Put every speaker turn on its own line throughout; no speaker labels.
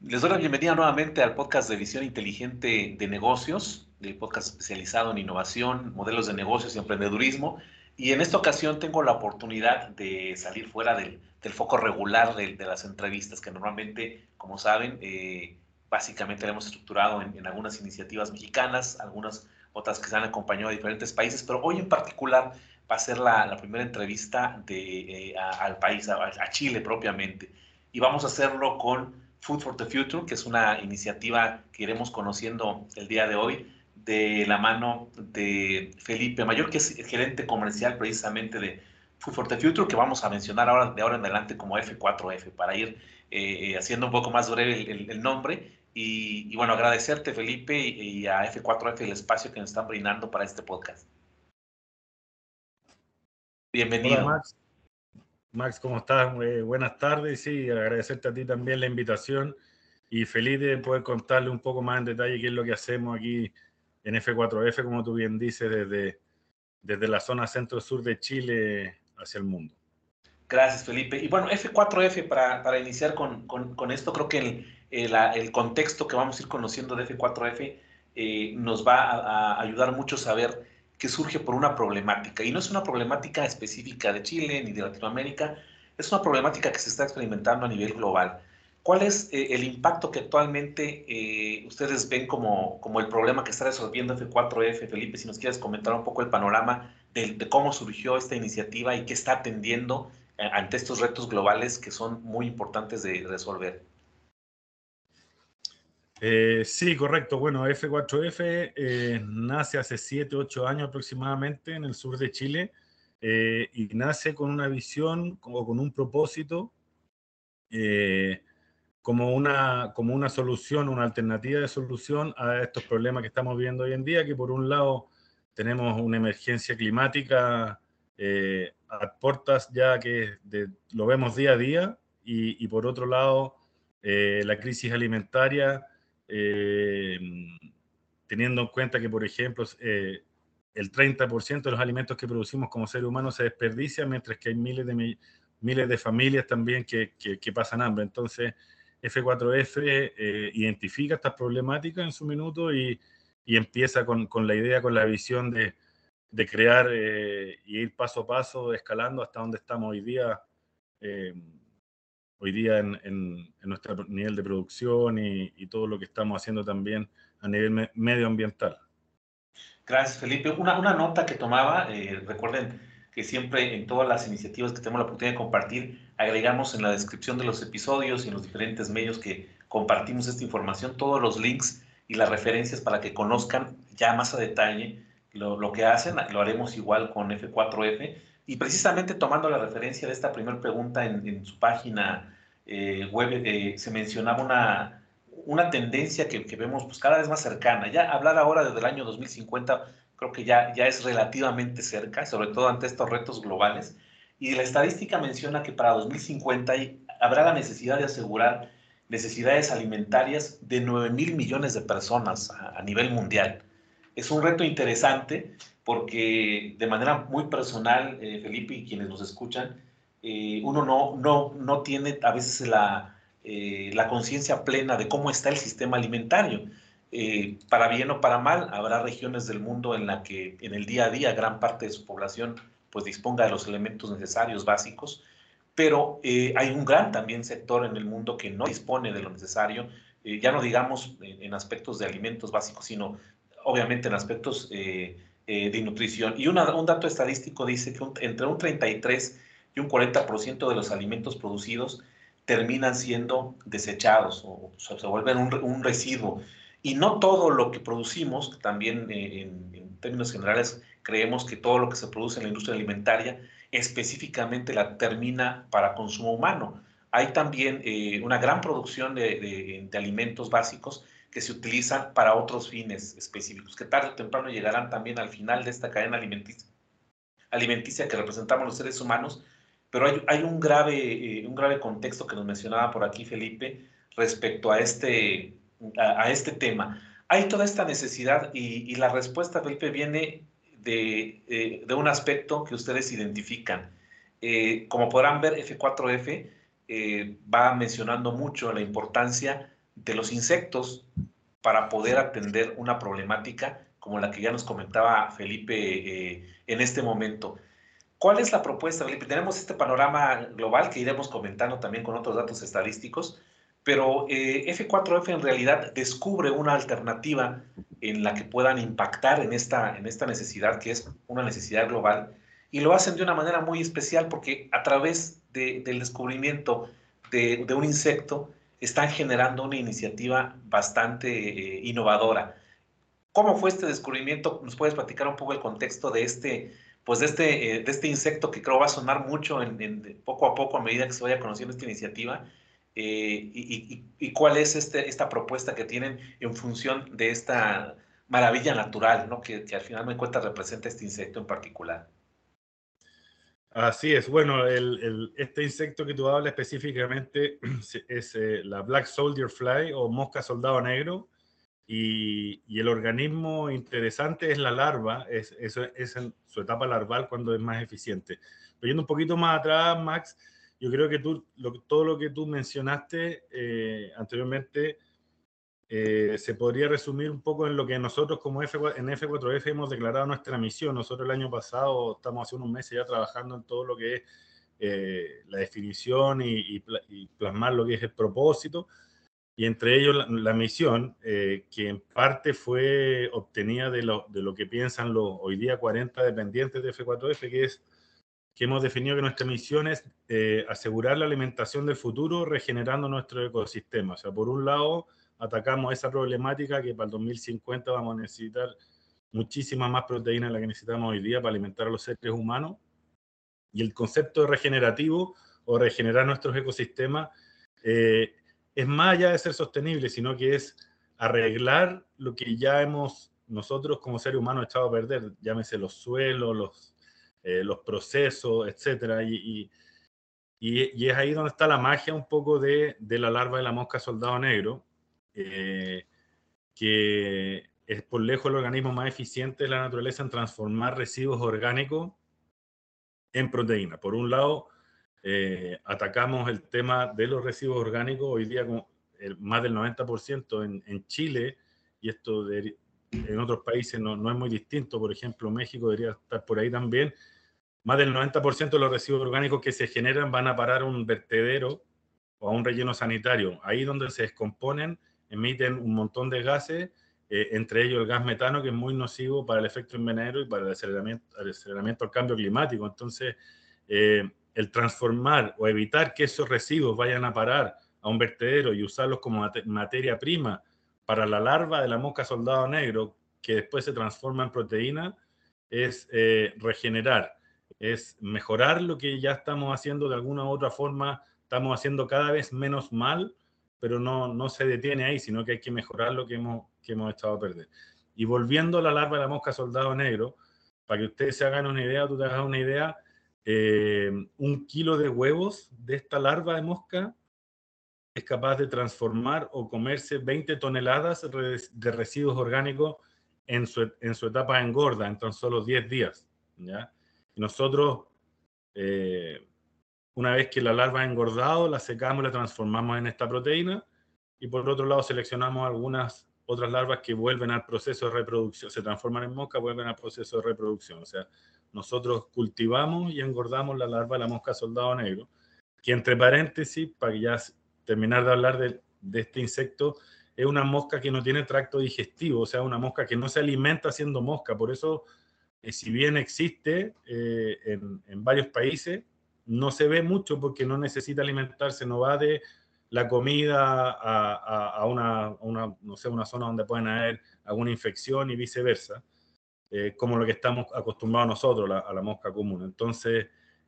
Les doy la bienvenida nuevamente al podcast de Visión Inteligente de Negocios, el podcast especializado en innovación, modelos de negocios y emprendedurismo. Y en esta ocasión tengo la oportunidad de salir fuera del, foco regular de, las entrevistas, que normalmente, como saben, eh, básicamente la hemos estructurado en, algunas iniciativas mexicanas, algunas otras que se han acompañado a diferentes países, pero hoy en particular va a ser la, primera entrevista de, eh, al país, a Chile propiamente. Y vamos a hacerlo con Food for the Future, que es una iniciativa que iremos conociendo el día de hoy de la mano de Felipe Mayor, que es gerente comercial precisamente de Food for the Future, que vamos a mencionar ahora de ahora en adelante como F4F, para ir eh, haciendo un poco más breve el, nombre. Y, bueno, agradecerte, Felipe, y, a F4F el espacio que nos están brindando para este podcast.
Bienvenido. Max, ¿cómo estás? Eh, buenas tardes. Sí, agradecerte a ti también la invitación y feliz de poder contarle un poco más en detalle qué es lo que hacemos aquí en F4F, como tú bien dices, desde, desde la zona centro-sur de Chile hacia el mundo.
Gracias, Felipe. Y bueno, F4F, para, para iniciar con, con, esto, creo que el, el, el, contexto que vamos a ir conociendo de F4F eh, nos va a, a ayudar mucho a saber que surge por una problemática. Y no es una problemática específica de Chile ni de Latinoamérica, es una problemática que se está experimentando a nivel global. ¿Cuál es eh, el impacto que actualmente eh, ustedes ven como, como el problema que está resolviendo F4F? Felipe, si nos quieres comentar un poco el panorama de, de cómo surgió esta iniciativa y qué está atendiendo eh, ante estos retos globales que son muy importantes de resolver.
Eh, sí, correcto. Bueno, F4F eh, nace hace 7, 8 años aproximadamente en el sur de Chile eh, y nace con una visión o con un propósito como, una, como una solución, una alternativa de solución a estos problemas que estamos viendo hoy en día, que por un lado tenemos una emergencia climática a puertas ya que lo vemos día a día y por otro lado la crisis alimentaria eh, teniendo en cuenta que, por ejemplo, eh, el 30% de los alimentos que producimos como seres humanos se desperdicia, mientras que hay miles de, miles de familias también que, que, pasan hambre. Entonces, F4F eh, identifica estas problemáticas en su minuto y, y empieza con, con, la idea, con la visión de, de crear y ir paso a paso, escalando hasta donde estamos hoy día hoy día en, nuestro nivel de producción y, todo lo que estamos haciendo también a nivel medioambiental.
Gracias, Felipe. Una, una nota que tomaba, eh, recuerden que siempre en todas las iniciativas que tenemos la oportunidad de compartir, agregamos en la descripción de los episodios y en los diferentes medios que compartimos esta información, todos los links y las referencias para que conozcan ya más a detalle lo, lo que hacen. Lo haremos igual con F4F y precisamente tomando la referencia de esta primera pregunta en, su página eh, web, eh, se mencionaba una, una tendencia que, vemos pues, cada vez más cercana. Ya hablar ahora desde el año 2050 creo que ya, ya es relativamente cerca, sobre todo ante estos retos globales. Y la estadística menciona que para 2050 habrá la necesidad de asegurar necesidades alimentarias de 9 mil millones de personas a nivel mundial. Es un reto interesante porque de manera muy personal, eh, Felipe y quienes nos escuchan, eh, uno no, no, no tiene a veces la, eh, la conciencia plena de cómo está el sistema alimentario. para bien o para mal, habrá regiones del mundo en la que en el día a día gran parte de su población pues disponga de los elementos necesarios básicos, pero hay un gran también sector en el mundo que no dispone de lo necesario, ya no digamos en, aspectos de alimentos básicos, sino obviamente en aspectos eh, de nutrición. Y un dato estadístico dice que entre un 33 y un 40% de los alimentos producidos terminan siendo desechados o, se vuelven un, residuo. Y no todo lo que producimos, también eh, en, términos generales creemos que todo lo que se produce en la industria alimentaria específicamente la termina para consumo humano. Hay también eh, una gran producción de, de alimentos básicos que se utilizan para otros fines específicos, que tarde o temprano llegarán también al final de esta cadena alimenticia, alimenticia que representamos los seres humanos, pero hay, hay un, grave, eh, un grave contexto que nos mencionaba por aquí Felipe respecto a este, a, este tema. Hay toda esta necesidad y, y la respuesta, Felipe, viene de, eh, de, un aspecto que ustedes identifican. Eh, como podrán ver, F4F va mencionando mucho la importancia de los insectos para poder atender una problemática como la que ya nos comentaba Felipe eh, en este momento. ¿Cuál es la propuesta, Felipe? Tenemos este panorama global que iremos comentando también con otros datos estadísticos, pero eh, F4F en realidad descubre una alternativa en la que puedan impactar en esta, en esta necesidad, que es una necesidad global, y lo hacen de una manera muy especial porque a través del descubrimiento de, un insecto están generando una iniciativa bastante eh, innovadora. ¿Cómo fue este descubrimiento? ¿Nos puedes platicar un poco el contexto de este, pues de este, eh, de este insecto que creo va a sonar mucho en, poco a poco a medida que se vaya conociendo esta iniciativa? Eh, y, cuál es este, esta propuesta que tienen en función de esta maravilla natural, ¿no? que, al final me cuenta representa este insecto en particular.
Así es, bueno, el, este insecto que tú hablas específicamente es eh, la Black Soldier Fly o mosca soldado negro. Y, el organismo interesante es la larva, es, es, en su etapa larval cuando es más eficiente. Pero yendo un poquito más atrás, Max, yo creo que tú, todo lo que tú mencionaste eh, anteriormente eh, se podría resumir un poco en lo que nosotros como F, en F4F hemos declarado nuestra misión. Nosotros el año pasado estamos hace unos meses ya trabajando en todo lo que es eh, la definición y, plasmar lo que es el propósito. Y entre ellos la, misión, que en parte fue obtenida de lo, de lo que piensan los hoy día 40 dependientes de F4F, que es que hemos definido que nuestra misión es eh, asegurar la alimentación del futuro regenerando nuestro ecosistema. O sea, por un lado, atacamos esa problemática que para el 2050 vamos a necesitar muchísima más proteína de la que necesitamos hoy día para alimentar a los seres humanos. Y el concepto de regenerativo o regenerar nuestros ecosistemas eh, es más allá de ser sostenible, sino que es arreglar lo que ya hemos nosotros como seres humanos echado a perder, llámese los suelos, los eh, los procesos, etcétera. Y, y, es ahí donde está la magia un poco de, de la larva de la mosca soldado negro, eh, que es por lejos el organismo más eficiente de la naturaleza en transformar residuos orgánicos en proteína. Por un lado, eh, atacamos el tema de los residuos orgánicos, hoy día con más del 90% en, en Chile, y esto de, en otros países no, no, es muy distinto, por ejemplo, México debería estar por ahí también. Más del 90% de los residuos orgánicos que se generan van a parar a un vertedero o a un relleno sanitario. Ahí donde se descomponen, emiten un montón de gases, eh, entre ellos el gas metano, que es muy nocivo para el efecto invernadero y para el aceleramiento, el aceleramiento al cambio climático. Entonces, eh, el transformar o evitar que esos residuos vayan a parar a un vertedero y usarlos como materia prima para la larva de la mosca soldado negro, que después se transforma en proteína, es eh, regenerar, es mejorar lo que ya estamos haciendo de alguna u otra forma, estamos haciendo cada vez menos mal, pero no, no se detiene ahí, sino que hay que mejorar lo que hemos, que hemos estado a perder. Y volviendo a la larva de la mosca soldado negro, para que ustedes se hagan una idea, tú te hagas una idea, eh, un kilo de huevos de esta larva de mosca es capaz de transformar o comerse 20 toneladas de residuos orgánicos en su, en su etapa engorda, en tan solo 10 días. ¿ya? nosotros, eh, una vez que la larva ha engordado, la secamos y la transformamos en esta proteína. Y por otro lado, seleccionamos algunas otras larvas que vuelven al proceso de reproducción, se transforman en mosca, vuelven al proceso de reproducción. O sea, nosotros cultivamos y engordamos la larva de la mosca soldado negro, que entre paréntesis, para ya terminar de hablar de, este insecto, es una mosca que no tiene tracto digestivo, o sea, una mosca que no se alimenta siendo mosca. Por eso, eh, si bien existe eh, en, varios países, no se ve mucho porque no necesita alimentarse, no va de la comida a, una, no sé, una zona donde pueden haber alguna infección y viceversa, eh, como lo que estamos acostumbrados nosotros a la mosca común. Entonces,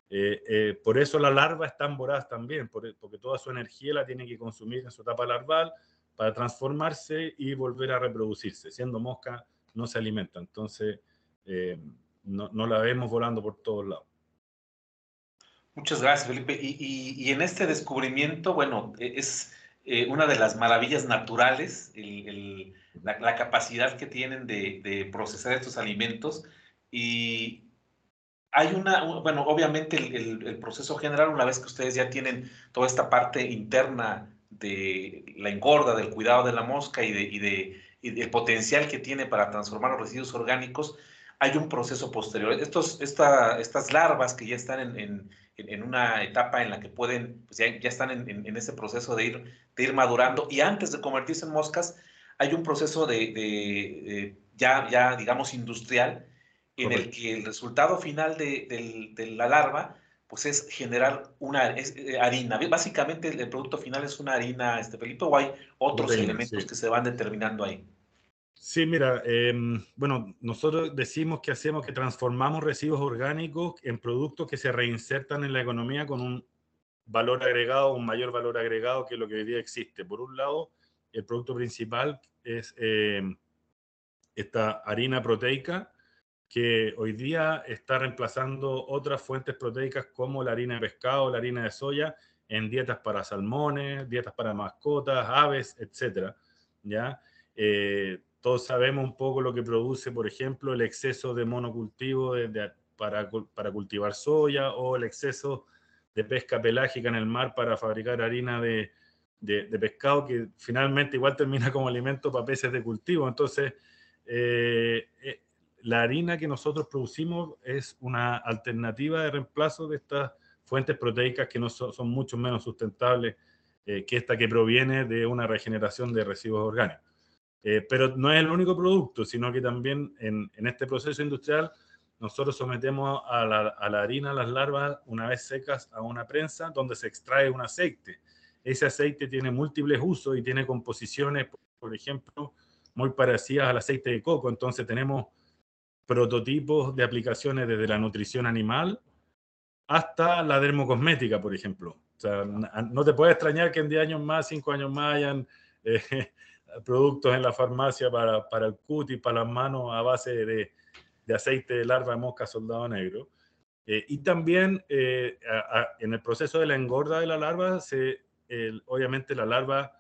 eh, eh, por eso la larva es tan voraz también, porque toda su energía la tiene que consumir en su etapa larval para transformarse y volver a reproducirse. Siendo mosca, no se alimenta, entonces no, no, la vemos volando por todos lados.
Muchas gracias, Felipe. Y, y, en este descubrimiento, bueno, e, es una de las maravillas naturales, el, la, la, capacidad que tienen de, de procesar estos alimentos. Y, hay una, bueno, obviamente el, proceso general, una vez que ustedes ya tienen toda esta parte interna de la engorda, del cuidado de la mosca y, de, y, de, y del potencial que tiene para transformar los residuos orgánicos, hay un proceso posterior. Estos, esta, estas larvas que ya están en, en, en, una etapa en la que pueden, pues ya, ya están en, ese proceso de ir, de ir madurando y antes de convertirse en moscas, hay un proceso de, de, ya, ya, digamos, industrial en el que el resultado final de, de, la larva pues es generar una es, eh, harina. Básicamente el, producto final es una harina, este Felipe, o hay otros elementos que se van determinando ahí.
Sí, mira, em, bueno, nosotros decimos que hacemos que transformamos residuos orgánicos en productos que se reinsertan en la economía con un valor agregado, un mayor valor agregado que lo que hoy día existe. Por un lado, el producto principal es em, esta harina proteica que hoy día está reemplazando otras fuentes proteicas como la harina de pescado, la harina de soya en dietas para salmones, dietas para mascotas, aves, etcétera, ¿ya? Eh, todos sabemos un poco lo que produce, por ejemplo, el exceso de monocultivo para, para, cultivar soya o el exceso de pesca pelágica en el mar para fabricar harina de, de, pescado que finalmente igual termina como alimento para peces de cultivo. Entonces, eh, eh, la harina que nosotros producimos es una alternativa de reemplazo de estas fuentes proteicas que no son, son mucho menos sustentables eh, que esta que proviene de una regeneración de residuos orgánicos. Eh, pero no es el único producto, sino que también en, este proceso industrial nosotros sometemos a la, a harina, las larvas, una vez secas, a una prensa donde se extrae un aceite. Ese aceite tiene múltiples usos y tiene composiciones, por ejemplo, muy parecidas al aceite de coco. Entonces tenemos prototipos de aplicaciones desde la nutrición animal hasta la dermocosmética, por ejemplo. O sea, no te puede extrañar que en 10 años más, 5 años más hayan eh, productos en la farmacia para, para el cutis, para las manos a base de, de aceite de larva de mosca soldado negro. Eh, y también eh, en el proceso de la engorda de la larva, se, obviamente la larva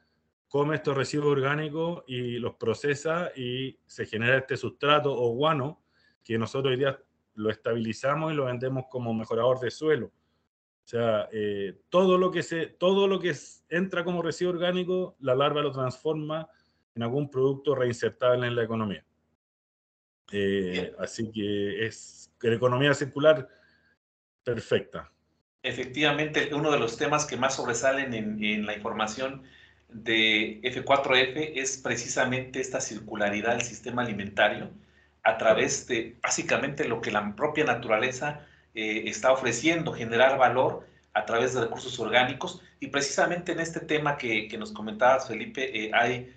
come estos residuos orgánicos y los procesa y se genera este sustrato o guano que nosotros hoy día lo estabilizamos y lo vendemos como mejorador de suelo. O sea, eh, todo lo que se, todo lo que entra como residuo orgánico, la larva lo transforma en algún producto reinsertable en la economía. Eh, así que es la economía circular perfecta.
Efectivamente, uno de los temas que más sobresalen en, en la información de F4F es precisamente esta circularidad del sistema alimentario a través de básicamente lo que la propia naturaleza eh, está ofreciendo, generar valor a través de recursos orgánicos. Y precisamente en este tema que, que nos comentabas, Felipe, eh, hay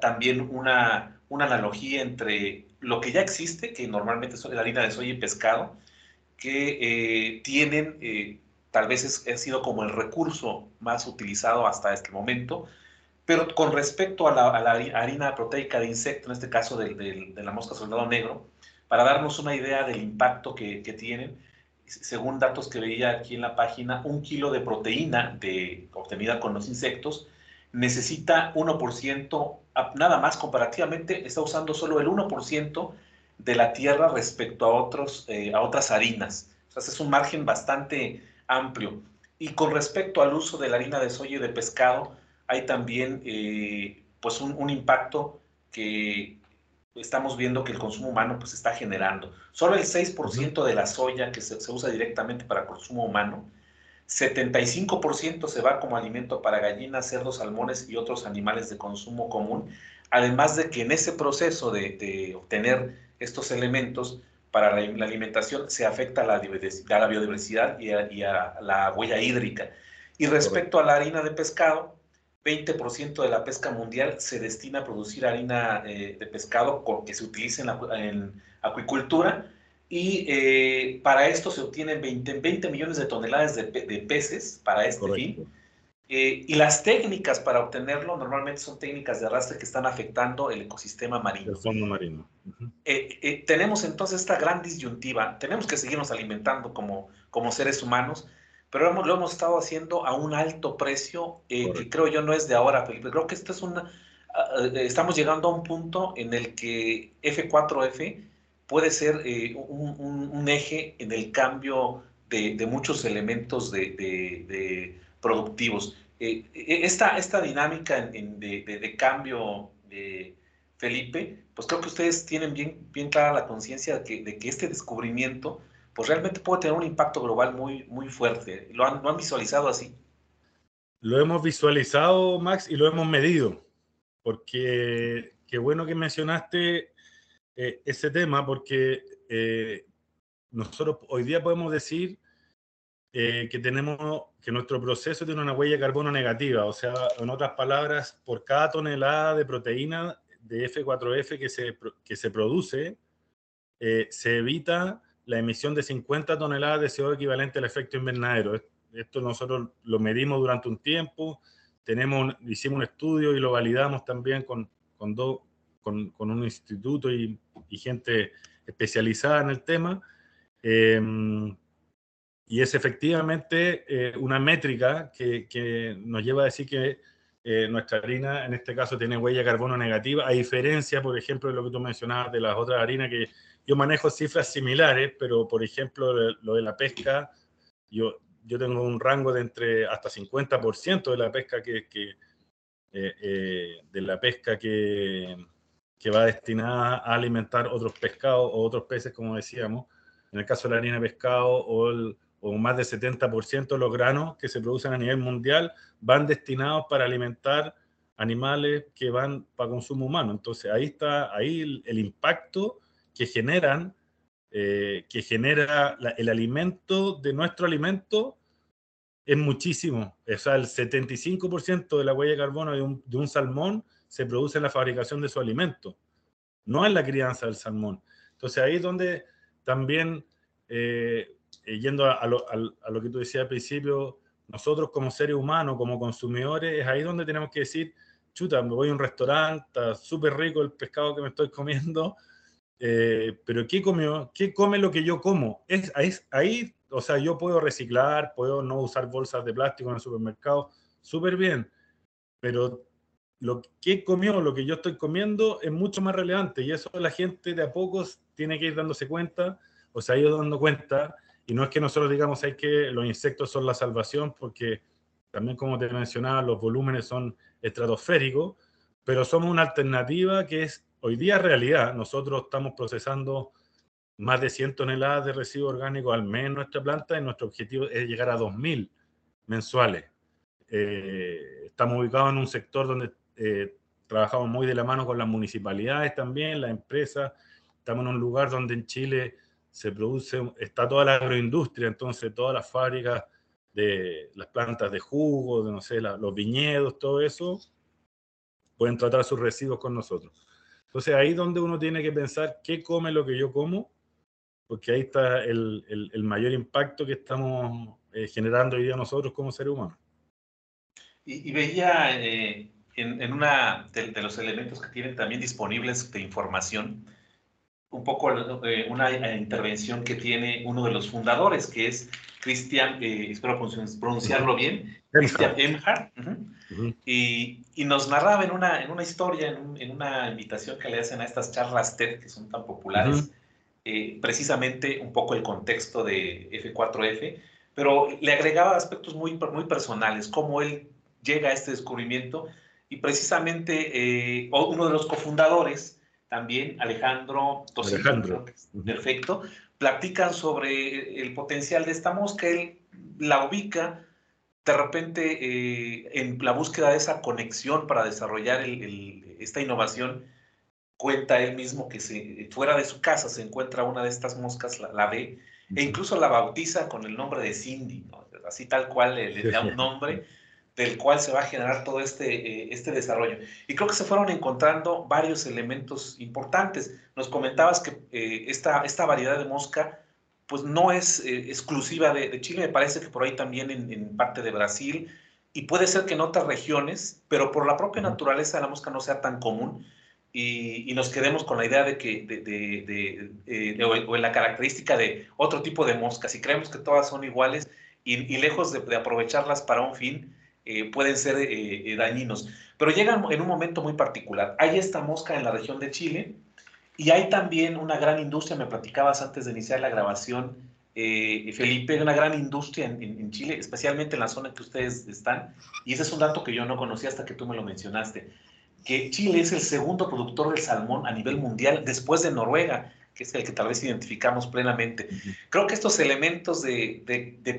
también una, una analogía entre lo que ya existe, que normalmente es la harina de soya y pescado, que tienen, tal vez ha sido como el recurso más utilizado hasta este momento, pero con respecto a la, harina proteica de insecto, en este caso de, la mosca soldado negro, para darnos una idea del impacto que, tienen, según datos que veía aquí en la página, un kilo de proteína de, obtenida con los insectos necesita 1%, nada más comparativamente, está usando solo el 1% de la tierra respecto a, otros, eh, a otras harinas. O sea, es un margen bastante amplio. Y con respecto al uso de la harina de soya y de pescado, hay también eh, pues un, impacto que estamos viendo que el consumo humano pues está generando. Solo el 6% de la soya que se, usa directamente para consumo humano, 75% se va como alimento para gallinas, cerdos, salmones y otros animales de consumo común, además de que en ese proceso de, obtener estos elementos para la, alimentación se afecta a la, a la biodiversidad y a, y a, la huella hídrica. Y respecto a la harina de pescado, 20% de la pesca mundial se destina a producir harina eh, de pescado que se utiliza en, acuicultura y eh, para esto se obtienen 20, 20 millones de toneladas de, peces para este fin. Eh, y las técnicas para obtenerlo normalmente son técnicas de arrastre que están afectando el ecosistema marino.
El fondo marino.
tenemos entonces esta gran disyuntiva. Tenemos que seguirnos alimentando como, como seres humanos, pero lo hemos estado haciendo a un alto precio, eh, que creo yo no es de ahora, Felipe. Creo que esto es una, eh, estamos llegando a un punto en el que F4F puede ser eh, un, eje en el cambio de, muchos elementos de, productivos. eh, e, esta, esta dinámica de, cambio, de Felipe, pues creo que ustedes tienen bien, bien clara la conciencia de que, de que este descubrimiento pues realmente puede tener un impacto global muy, muy fuerte. ¿Lo han, ¿Lo han visualizado así?
Lo hemos visualizado, Max, y lo hemos medido, porque qué bueno que mencionaste eh, ese tema, porque eh, nosotros hoy día podemos decir eh, que tenemos que nuestro proceso tiene una huella de carbono negativa, o sea, en otras palabras, por cada tonelada de proteína de F4F que se, que se produce, se evita la emisión de 50 toneladas de CO2 equivalente al efecto invernadero. Esto nosotros lo medimos durante un tiempo, tenemos, hicimos un estudio y lo validamos también con, con, con, con un instituto y, y, gente especializada en el tema. Em, y es efectivamente eh, una métrica que, que, nos lleva a decir que eh, nuestra harina, en este caso, tiene huella carbono negativa, a diferencia, por ejemplo, de lo que tú mencionabas de las otras harinas que yo manejo cifras similares, pero por ejemplo, lo de la pesca, yo, yo tengo un rango de entre hasta 50% de la pesca que, eh, de la pesca que, que, va destinada a alimentar otros pescados o otros peces, como decíamos, en el caso de la harina de pescado o, el, o más del 70% de los granos que se producen a nivel mundial van destinados para alimentar animales que van para consumo humano. Entonces ahí está ahí el, el impacto que generan, eh, que genera el alimento de nuestro alimento es muchísimo. O sea, el 75% de la huella de carbono de un, de un, salmón se produce en la fabricación de su alimento, no en la crianza del salmón. Entonces ahí es donde también, eh, eh, yendo a, lo, que tú decías al principio, nosotros como seres humanos, como consumidores, es ahí donde tenemos que decir, chuta, me voy a un restaurante, está súper rico el pescado que me estoy comiendo, eh, pero ¿qué comió? ¿Qué come lo que yo como? Es, ahí, o sea, yo puedo reciclar, puedo no usar bolsas de plástico en el supermercado, súper bien, pero lo que comió, lo que yo estoy comiendo es mucho más relevante y eso la gente de a pocos tiene que ir dándose cuenta, o sea, ha ido dando cuenta, y no es que nosotros digamos hay que los insectos son la salvación, porque también como te mencionaba, los volúmenes son estratosféricos, pero somos una alternativa que es hoy día realidad. Nosotros estamos procesando más de 100 toneladas de residuos orgánicos al mes en nuestra planta y nuestro objetivo es llegar a 2.000 mensuales. Eh, estamos ubicados en un sector donde eh, trabajamos muy de la mano con las municipalidades también, las empresas. Estamos en un lugar donde en Chile se produce, está toda la agroindustria, entonces todas las fábricas de las plantas de jugo, de no sé, los viñedos, todo eso, pueden tratar sus residuos con nosotros. Entonces ahí es donde uno tiene que pensar qué come lo que yo como, porque ahí está el, el, mayor impacto que estamos eh, generando hoy día nosotros como seres humanos.
Y, veía eh, en, en, una de, los elementos que tienen también disponibles de información, un poco eh, una intervención que tiene uno de los fundadores, que es Cristian, espero pronunciarlo bien, Cristian Emhart, y, y, nos narraba en una, en una historia, en, en, una invitación que le hacen a estas charlas TED que son tan populares, eh, precisamente un poco el contexto de F4F, pero le agregaba aspectos muy, muy personales, cómo él llega a este descubrimiento, y precisamente eh, uno de los cofundadores, también Alejandro Alejandro. perfecto, platican sobre el potencial de esta mosca, él la ubica de repente eh, en la búsqueda de esa conexión para desarrollar esta innovación, cuenta él mismo que se, fuera de su casa se encuentra una de estas moscas, la, ve, e incluso la bautiza con el nombre de Cindy, así tal cual le, da un nombre del cual se va a generar todo este, eh, este desarrollo. Y creo que se fueron encontrando varios elementos importantes. Nos comentabas que eh, esta, esta variedad de mosca pues no es eh, exclusiva de, Chile, me parece que por ahí también en, parte de Brasil, y puede ser que en otras regiones, pero por la propia naturaleza de la mosca no sea tan común, y, nos quedemos con la idea de que, de, eh, o, en la característica de otro tipo de moscas, y creemos que todas son iguales, y, lejos de, aprovecharlas para un fin, eh, pueden ser dañinos. Pero llegan en un momento muy particular. Hay esta mosca en la región de Chile, y hay también una gran industria, me platicabas antes de iniciar la grabación, eh, Felipe, una gran industria en, Chile, especialmente en la zona en que ustedes están, y ese es un dato que yo no conocía hasta que tú me lo mencionaste, que Chile es el segundo productor del salmón a nivel mundial después de Noruega, que es el que tal vez identificamos plenamente. Creo que estos elementos de,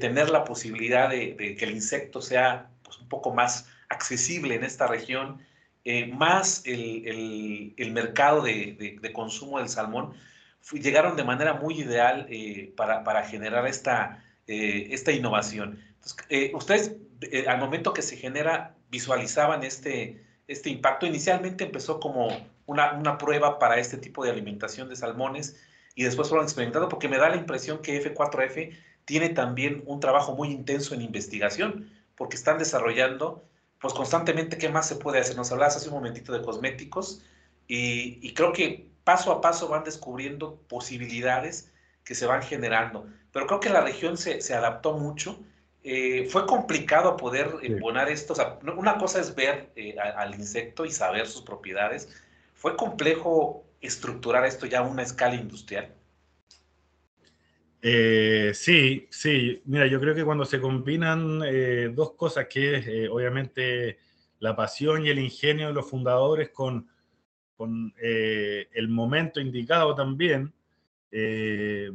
tener la posibilidad de, que el insecto sea pues, un poco más accesible en esta región, eh, más el, mercado de, consumo del salmón, llegaron de manera muy ideal eh, para, generar esta, eh, esta innovación. Eh, ustedes, al momento que se genera, visualizaban este, este impacto. Inicialmente empezó como una, una, prueba para este tipo de alimentación de salmones y después fueron experimentando porque me da la impresión que F4F tiene también un trabajo muy intenso en investigación porque están desarrollando pues constantemente qué más se puede hacer. Nos hablabas hace un momentito de cosméticos y, y creo que paso a paso van descubriendo posibilidades que se van generando. Pero creo que la región se, se adaptó mucho. Eh, fue complicado poder embonar esto. una cosa es ver eh, al insecto y saber sus propiedades. Fue complejo estructurar esto ya a una escala industrial.
Eh, sí, sí. Mira, yo creo que cuando se combinan dos cosas, que es obviamente la pasión y el ingenio de los fundadores con, con eh, el momento indicado también, eh,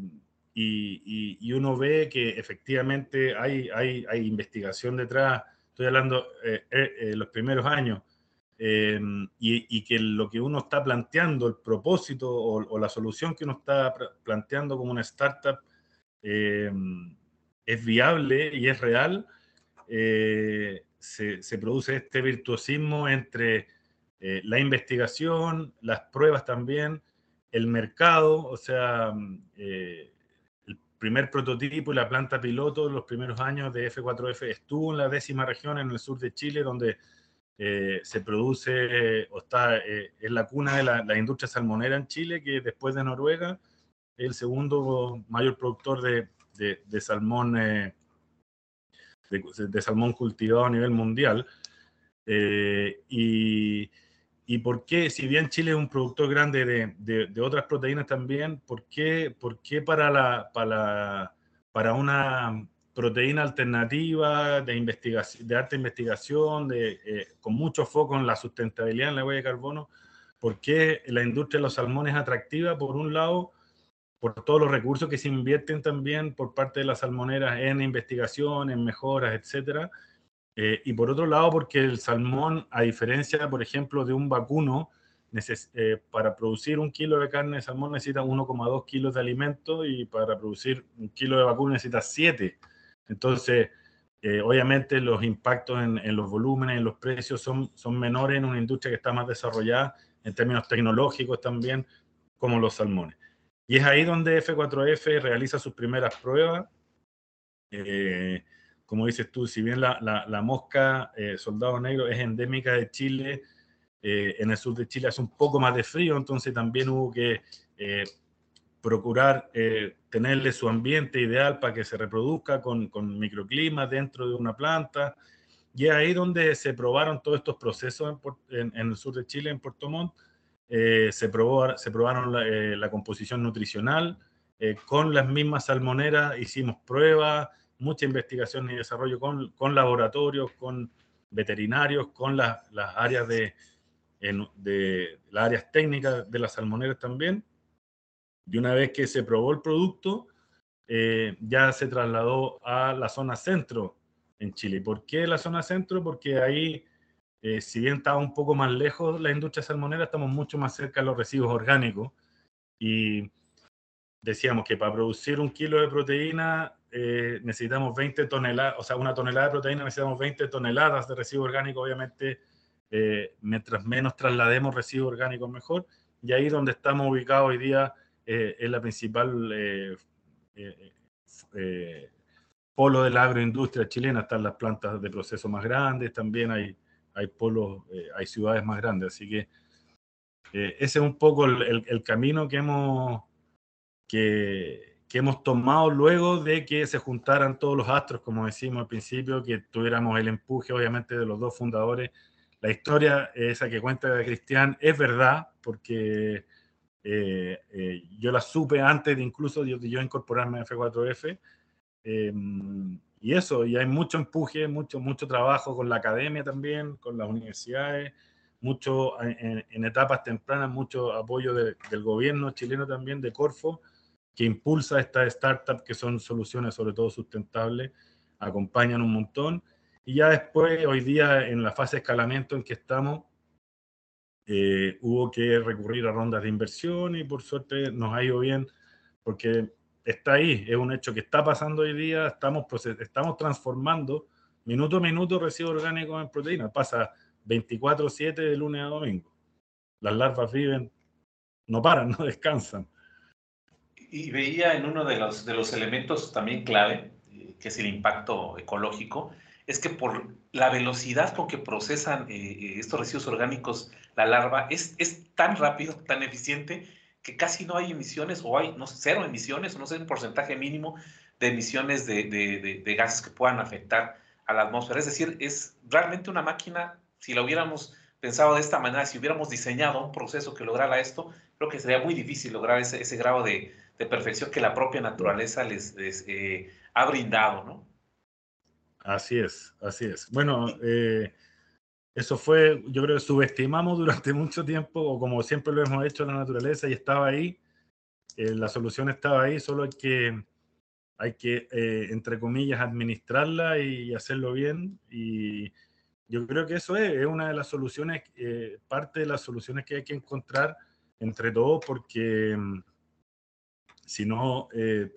y, uno ve que efectivamente hay, hay, hay investigación detrás, estoy hablando de eh, los primeros años, y, que lo que uno está planteando, el propósito o, la solución que uno está planteando como una startup es viable y es real, se, se, produce este virtuosismo entre eh, la investigación, las pruebas también, el mercado, o sea, eh, el primer prototipo y la planta piloto en los primeros años de F4F estuvo en la décima región en el sur de Chile, donde eh, se produce o está en la cuna de la, industria salmonera en Chile, que después de Noruega el segundo mayor productor de, de, salmón de, de, salmón cultivado a nivel mundial. y, ¿Y por qué, si bien Chile es un productor grande de, de, otras proteínas también, ¿por qué, por qué para, la, para, para una proteína alternativa de, investigación, de alta investigación, de, eh, con mucho foco en la sustentabilidad en la huella de carbono, ¿por qué la industria de los salmones es atractiva? Por un lado, por todos los recursos que se invierten también por parte de las salmoneras en investigación, en mejoras, etcétera eh, y por otro lado, porque el salmón, a diferencia, por ejemplo, de un vacuno, eh, para producir un kilo de carne de salmón necesita 1,2 kilos de alimento y para producir un kilo de vacuno necesita 7. Entonces, eh, obviamente los impactos en, en, los volúmenes, en los precios son, son menores en una industria que está más desarrollada en términos tecnológicos también, como los salmones. Y es ahí donde F4F realiza sus primeras pruebas. Eh, como dices tú, si bien la, mosca eh, soldado negro es endémica de Chile, eh, en el sur de Chile hace un poco más de frío, entonces también hubo que procurar tenerle su ambiente ideal para que se reproduzca con, con microclimas dentro de una planta. Y es ahí donde se probaron todos estos procesos en, el sur de Chile, en Puerto Montt. Se, probó, se probaron la, la composición nutricional. con las mismas salmoneras hicimos pruebas, mucha investigación y desarrollo con, con laboratorios, con veterinarios, con las áreas de, de las áreas técnicas de las salmoneras también. Y una vez que se probó el producto, eh, ya se trasladó a la zona centro en Chile. ¿Por qué la zona centro? Porque ahí, eh, si bien estaba un poco más lejos la industria salmonera, estamos mucho más cerca de los residuos orgánicos. Y decíamos que para producir un kilo de proteína eh, necesitamos 20 toneladas, o sea, una tonelada de proteína necesitamos 20 toneladas de residuo orgánico, obviamente, eh, mientras menos traslademos residuo orgánico mejor, y ahí donde estamos ubicados hoy día eh, es la principal polo de la agroindustria chilena, están las plantas de proceso más grandes, también hay, hay polos, hay ciudades más grandes, así que ese es un poco el, camino que hemos... Que, hemos tomado luego de que se juntaran todos los astros, como decimos al principio, que tuviéramos el empuje, obviamente, de los dos fundadores. La historia esa que cuenta Cristian es verdad, porque Eh, eh, yo las supe antes de incluso yo incorporarme a F4F. Y eso, y hay mucho empuje, mucho, mucho trabajo con la academia también, con las universidades, mucho en, etapas tempranas, mucho apoyo del gobierno chileno también, de Corfo, que impulsa estas startups que son soluciones sobre todo sustentables, acompañan un montón. Y ya después, hoy día, en la fase de escalamiento en que estamos, eh, hubo que recurrir a rondas de inversión y por suerte nos ha ido bien porque está ahí, es un hecho que está pasando hoy día, estamos, estamos transformando minuto a minuto residuos orgánicos en proteínas, pasa 24/7 de lunes a domingo. Las larvas viven, no paran, no descansan.
Y veía en uno de los, de los elementos también clave, eh, que es el impacto ecológico, es que por la velocidad con que procesan eh, eh, estos residuos orgánicos la larva es, es tan rápido, tan eficiente, que casi no hay emisiones o hay no cero emisiones o no sé un porcentaje mínimo de emisiones de, de, de, gases que puedan afectar a la atmósfera. Es decir, es realmente una máquina, si la hubiéramos pensado de esta manera, si hubiéramos diseñado un proceso que lograra esto, creo que sería muy difícil lograr ese, ese grado de, perfección que la propia naturaleza les, eh, ha brindado, ¿no?
Así es, así es. Bueno, eh, eso fue, yo creo que subestimamos durante mucho tiempo, o como siempre lo hemos hecho la naturaleza, y estaba ahí, eh, la solución estaba ahí, solo hay que, hay que eh, entre comillas, administrarla y hacerlo bien. Y yo creo que eso es, una de las soluciones, parte de las soluciones que hay que encontrar entre todos, porque mm, si no,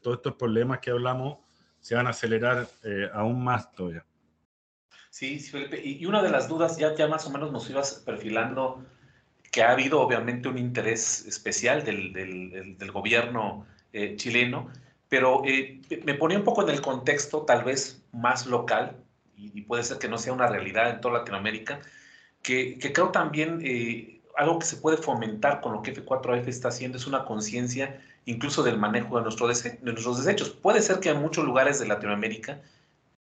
todos estos problemas que hablamos se van a acelerar eh, aún más todavía.
Sí, sí, Felipe. Y, una de las dudas, ya, ya más o menos nos ibas perfilando, que ha habido obviamente un interés especial del, del, gobierno eh, chileno, pero eh, me ponía un poco en el contexto tal vez más local, y, puede ser que no sea una realidad en toda Latinoamérica, que, que creo también algo que se puede fomentar con lo que F4F está haciendo es una conciencia incluso del manejo de, nuestro de, nuestros desechos. Puede ser que en muchos lugares de Latinoamérica,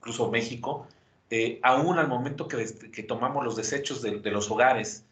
incluso México, eh, aún al momento que, tomamos los desechos de, los hogares,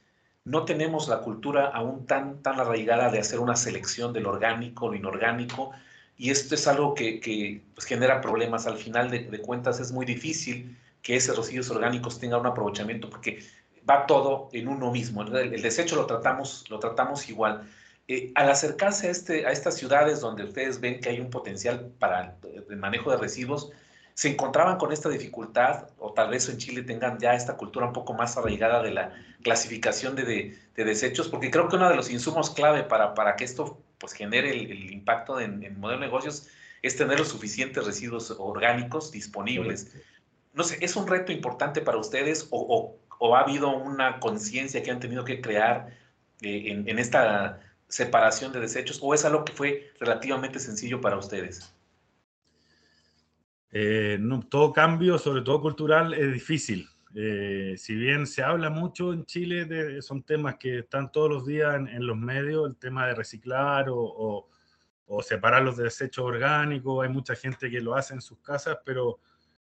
no tenemos la cultura aún tan, tan arraigada de hacer una selección del orgánico, lo inorgánico, y esto es algo que, que pues, genera problemas. Al final de, cuentas es muy difícil que esos residuos orgánicos tengan un aprovechamiento porque va todo en uno mismo. El, el desecho lo tratamos, lo tratamos igual. Eh, al acercarse a, este, a estas ciudades donde ustedes ven que hay un potencial para el manejo de residuos, se encontraban con esta dificultad, o tal vez en Chile tengan ya esta cultura un poco más arraigada de la clasificación de, de, desechos, porque creo que uno de los insumos clave para, para que esto pues, genere el, impacto en, en modelo de negocios es tener los suficientes residuos orgánicos disponibles. No sé, ¿es un reto importante para ustedes o, o, o ha habido una conciencia que han tenido que crear eh, en, en esta separación de desechos o es algo que fue relativamente sencillo para ustedes?
Eh, no, todo cambio, sobre todo cultural, es difícil. Eh, si bien se habla mucho en Chile, de, son temas que están todos los días en, los medios, el tema de reciclar o, o, separar los desechos orgánicos, hay mucha gente que lo hace en sus casas, pero,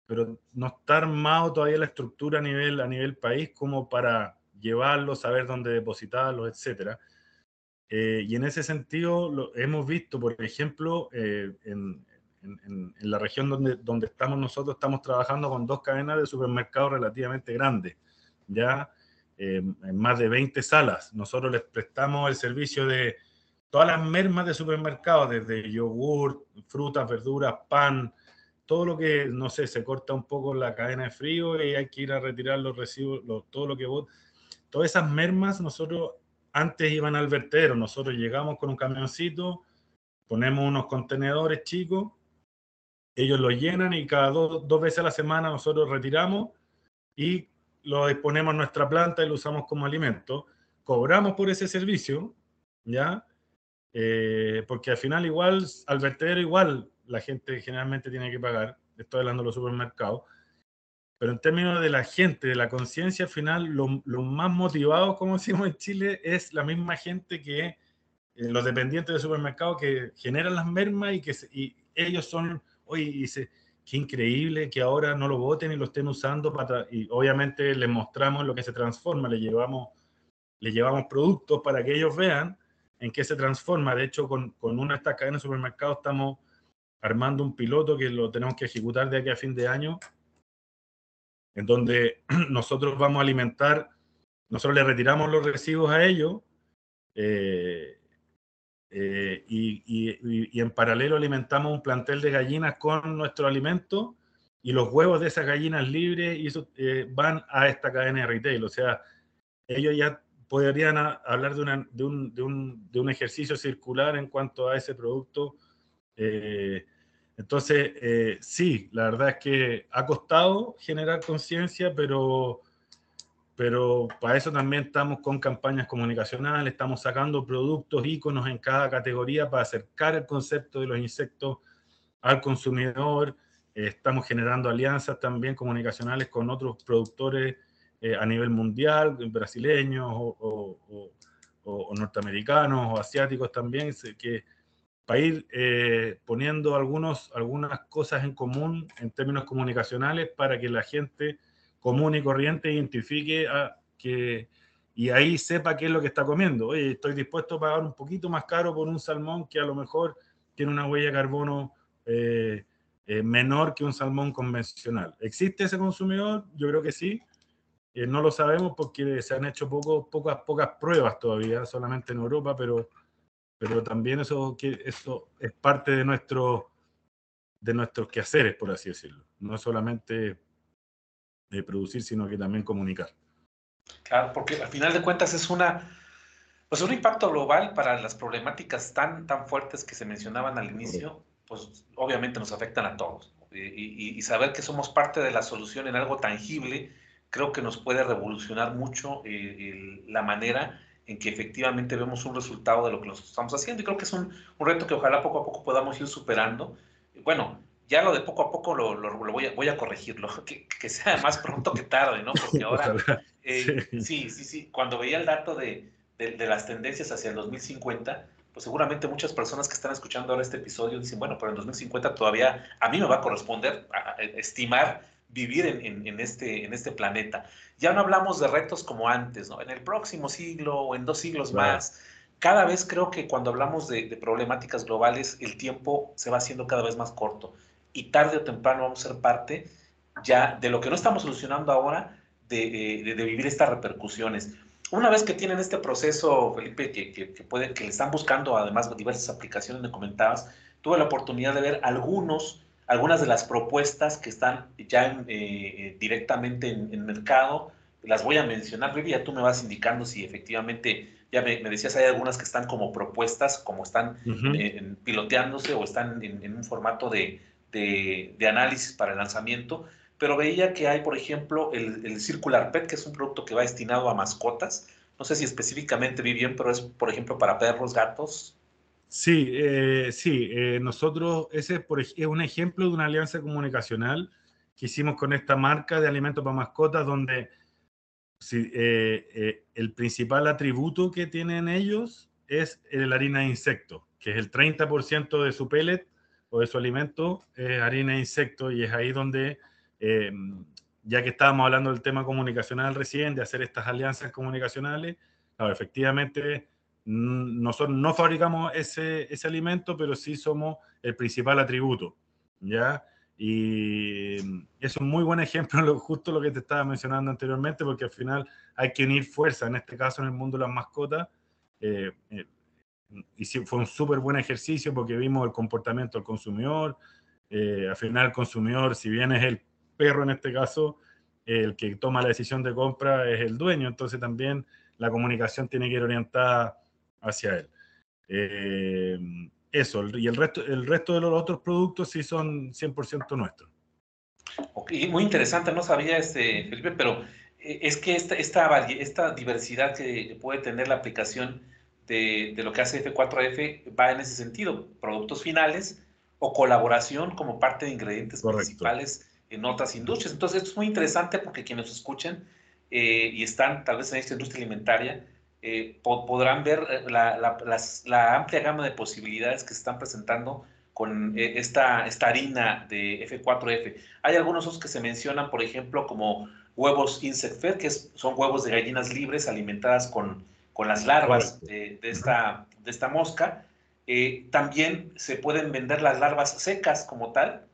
pero no está armado todavía la estructura a nivel, a nivel país como para llevarlos, saber dónde depositarlos, etcétera. Eh, y en ese sentido lo, hemos visto, por ejemplo, eh, en, en, la región donde, donde estamos nosotros, estamos trabajando con dos cadenas de supermercados relativamente grandes, ya eh, en más de 20 salas. Nosotros les prestamos el servicio de todas las mermas de supermercados, desde yogur, frutas, verduras, pan, todo lo que, no sé, se corta un poco la cadena de frío y hay que ir a retirar los residuos, todo lo que vos, todas esas mermas nosotros antes iban al vertedero, nosotros llegamos con un camioncito, ponemos unos contenedores chicos, ellos lo llenan y cada dos veces a la semana nosotros retiramos y lo disponemos en nuestra planta y lo usamos como alimento. Cobramos por ese servicio, ¿ya? Eh, porque al final igual, al vertedero igual la gente generalmente tiene que pagar, estoy hablando de los supermercados, pero en términos de la gente, de la conciencia, al final, lo, lo, más motivado, como decimos en Chile, es la misma gente que eh, los dependientes de supermercados que generan las mermas y que y ellos son, oye, dice, qué increíble que ahora no lo voten y lo estén usando para, y obviamente les mostramos lo que se transforma, le llevamos, le llevamos productos para que ellos vean en qué se transforma. De hecho, con, con una de estas cadenas de supermercados estamos armando un piloto que lo tenemos que ejecutar de aquí a fin de año, en donde nosotros vamos a alimentar, nosotros le retiramos los residuos a ellos eh, eh, y, en paralelo alimentamos un plantel de gallinas con nuestro alimento y los huevos de esas gallinas libres y eso, eh, van a esta cadena de retail. O sea, ellos ya podrían hablar de, de, un, de, un, de, un, ejercicio circular en cuanto a ese producto. entonces, sí, la verdad es que ha costado generar conciencia, pero pero para eso también estamos con campañas comunicacionales, estamos sacando productos, iconos en cada categoría para acercar el concepto de los insectos al consumidor. Eh, estamos generando alianzas también comunicacionales con otros productores eh, a nivel mundial, brasileños o, norteamericanos o asiáticos también, que para ir eh, poniendo algunos, algunas cosas en común en términos comunicacionales para que la gente común y corriente identifique a, que, y ahí sepa qué es lo que está comiendo. Oye, estoy dispuesto a pagar un poquito más caro por un salmón que a lo mejor tiene una huella de carbono eh, eh, menor que un salmón convencional. ¿Existe ese consumidor? Yo creo que sí. Eh, no lo sabemos porque se han hecho poco, pocas, pocas pruebas todavía, solamente en Europa, pero, pero también eso, que, eso es parte de, nuestro, de nuestros quehaceres, por así decirlo. No solamente de producir, sino que también comunicar.
Claro, porque al final de cuentas es una, pues un impacto global para las problemáticas tan, tan fuertes que se mencionaban al inicio, pues obviamente nos afectan a todos. Y, saber que somos parte de la solución en algo tangible, creo que nos puede revolucionar mucho eh, la manera en que efectivamente vemos un resultado de lo que nos estamos haciendo. Y creo que es un, un reto que ojalá poco a poco podamos ir superando. Bueno, ya lo de poco a poco lo, lo, voy, a, voy a corregirlo, que, que, sea más pronto que tarde, ¿no? Porque ahora, eh, sí. sí, sí, cuando veía el dato de, de, de, las tendencias hacia el 2050, pues seguramente muchas personas que están escuchando ahora este episodio dicen, bueno, pero en 2050 todavía a mí me va a corresponder a, estimar vivir en, en, este, en este planeta. Ya no hablamos de retos como antes, ¿no? En el próximo siglo o en dos siglos más. Cada vez creo que cuando hablamos de, de problemáticas globales, el tiempo se va haciendo cada vez más corto y tarde o temprano vamos a ser parte ya de lo que no estamos solucionando ahora, de, de, vivir estas repercusiones. Una vez que tienen este proceso, Felipe, que, que, que, puede, que le están buscando además diversas aplicaciones, me comentabas, tuve la oportunidad de ver algunos, algunas de las propuestas que están ya eh, directamente en, en, mercado. Las voy a mencionar, Vivi, ya tú me vas indicando si efectivamente, ya me, me decías, hay algunas que están como propuestas, como están uh piloteándose o están en, en un formato de, de, análisis para el lanzamiento, pero veía que hay, por ejemplo, el, Circular Pet, que es un producto que va destinado a mascotas. No sé si específicamente vi bien, pero es, por ejemplo, para perros, gatos.
Sí, eh, sí. Eh, nosotros, ese es un ejemplo de una alianza comunicacional que hicimos con esta marca de alimentos para mascotas, donde eh, el principal atributo que tienen ellos es la harina de insecto, que es el 30% de su pellet o de su alimento es harina de insectos y es ahí donde, eh, ya que estábamos hablando del tema comunicacional recién, de hacer estas alianzas comunicacionales, claro, efectivamente nosotros no fabricamos ese, ese alimento, pero sí somos el principal atributo, ¿ya? Y es un muy buen ejemplo, justo lo que te estaba mencionando anteriormente, porque al final hay que unir fuerza, en este caso en el mundo de las mascotas, eh, eh, y fue un súper buen ejercicio porque vimos el comportamiento del consumidor. Eh, al final el consumidor, si bien es el perro en este caso, el que toma la decisión de compra es el dueño, entonces también la comunicación tiene que ir orientada hacia él. Eh, eso, y el resto, el resto de los otros productos sí son 100% nuestros.
Ok, muy interesante, no sabía este, Felipe, pero eh, es que esta, esta, esta diversidad que puede tener la aplicación de, lo que hace F4F va en ese sentido, productos finales o colaboración como parte de ingredientes principales en otras industrias. Entonces, esto es muy interesante porque quienes escuchen eh, y están tal vez en esta industria alimentaria, eh, podrán ver eh, la, amplia gama de posibilidades que se están presentando con esta, esta harina de F4F. Hay algunos otros que se mencionan, por ejemplo, como huevos insect fed, que son huevos de gallinas libres alimentadas con con las larvas de, esta, de esta mosca. Eh, también se pueden vender las larvas secas como tal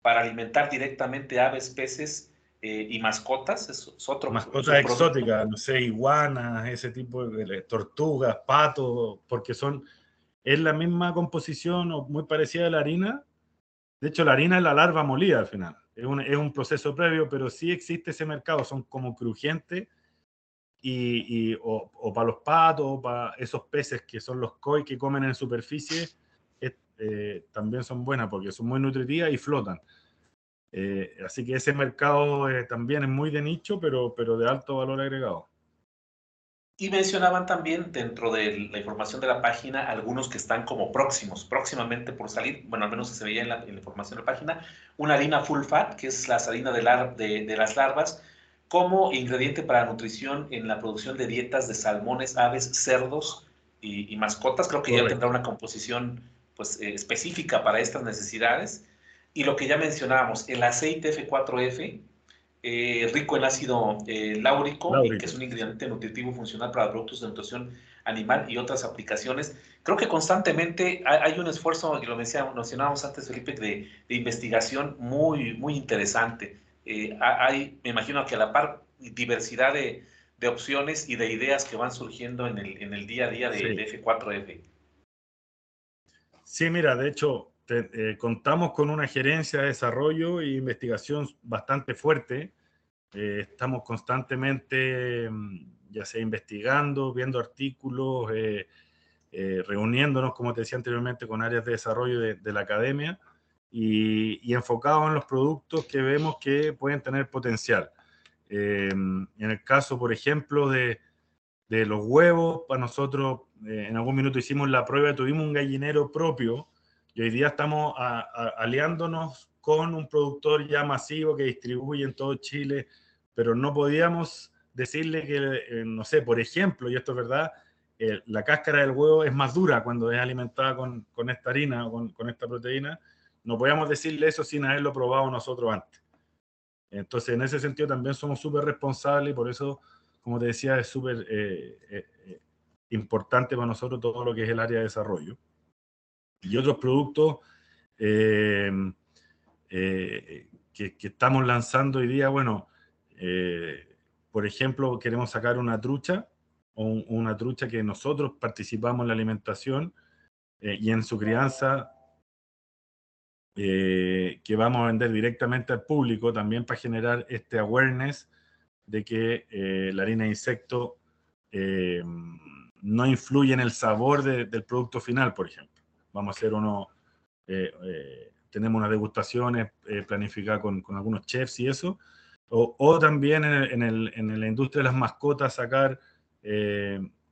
para alimentar directamente aves, peces eh, y mascotas. Es, otro
Mascotas exóticas, no sé, iguanas, ese tipo de tortugas, patos, porque son, es la misma composición o muy parecida a la harina. De hecho, la harina es la larva molida al final. Es un, es un proceso previo, pero sí existe ese mercado. Son como crujientes y, o, para los patos, o para esos peces que son los koi que comen en superficie, eh, también son buenas porque son muy nutritivas y flotan. Eh, así que ese mercado eh, también es muy de nicho, pero, pero de alto valor agregado.
Y mencionaban también dentro de la información de la página algunos que están como próximos, próximamente por salir, bueno, al menos se veía en la, información de la página, una harina full fat, que es la harina de, de, de las larvas, como ingrediente para nutrición en la producción de dietas de salmones, aves, cerdos y, mascotas. Creo que ya tendrá una composición pues, eh, específica para estas necesidades. Y lo que ya mencionábamos, el aceite F4F, eh, rico en ácido eh, láurico, que es un ingrediente nutritivo funcional para productos de nutrición animal y otras aplicaciones. Creo que constantemente hay, un esfuerzo, y lo mencionábamos antes, Felipe, de, de investigación muy, muy interesante. Eh, hay, me imagino que a la par, diversidad de, opciones y de ideas que van surgiendo en el, en el día a día de, F4F.
Sí, mira, de hecho, eh, contamos con una gerencia de desarrollo e investigación bastante fuerte. Eh, estamos constantemente, mm, ya sea investigando, viendo artículos, reuniéndonos, como te decía anteriormente, con áreas de desarrollo de, de la academia y, enfocado en los productos que vemos que pueden tener potencial. Eh, en el caso, por ejemplo, de, de los huevos, para nosotros eh, en algún minuto hicimos la prueba, tuvimos un gallinero propio y hoy día estamos aliándonos con un productor ya masivo que distribuye en todo Chile, pero no podíamos decirle que, eh, no sé, por ejemplo, y esto es verdad, la cáscara del huevo es más dura cuando es alimentada con, con esta harina o con, con esta proteína no podíamos decirle eso sin haberlo probado nosotros antes. Entonces, en ese sentido también somos súper responsables y por eso, como te decía, es súper eh, eh, eh, importante para nosotros todo lo que es el área de desarrollo. Y otros productos que, estamos lanzando hoy día, bueno, por ejemplo, queremos sacar una trucha, o una trucha que nosotros participamos en la alimentación y en su crianza eh, que vamos a vender directamente al público también para generar este awareness de que eh, la harina de insecto eh, no influye en el sabor del producto final, por ejemplo. Vamos a hacer uno, tenemos unas degustaciones planificadas con, con, algunos chefs y eso, o, o también en, el, en, la industria de las mascotas sacar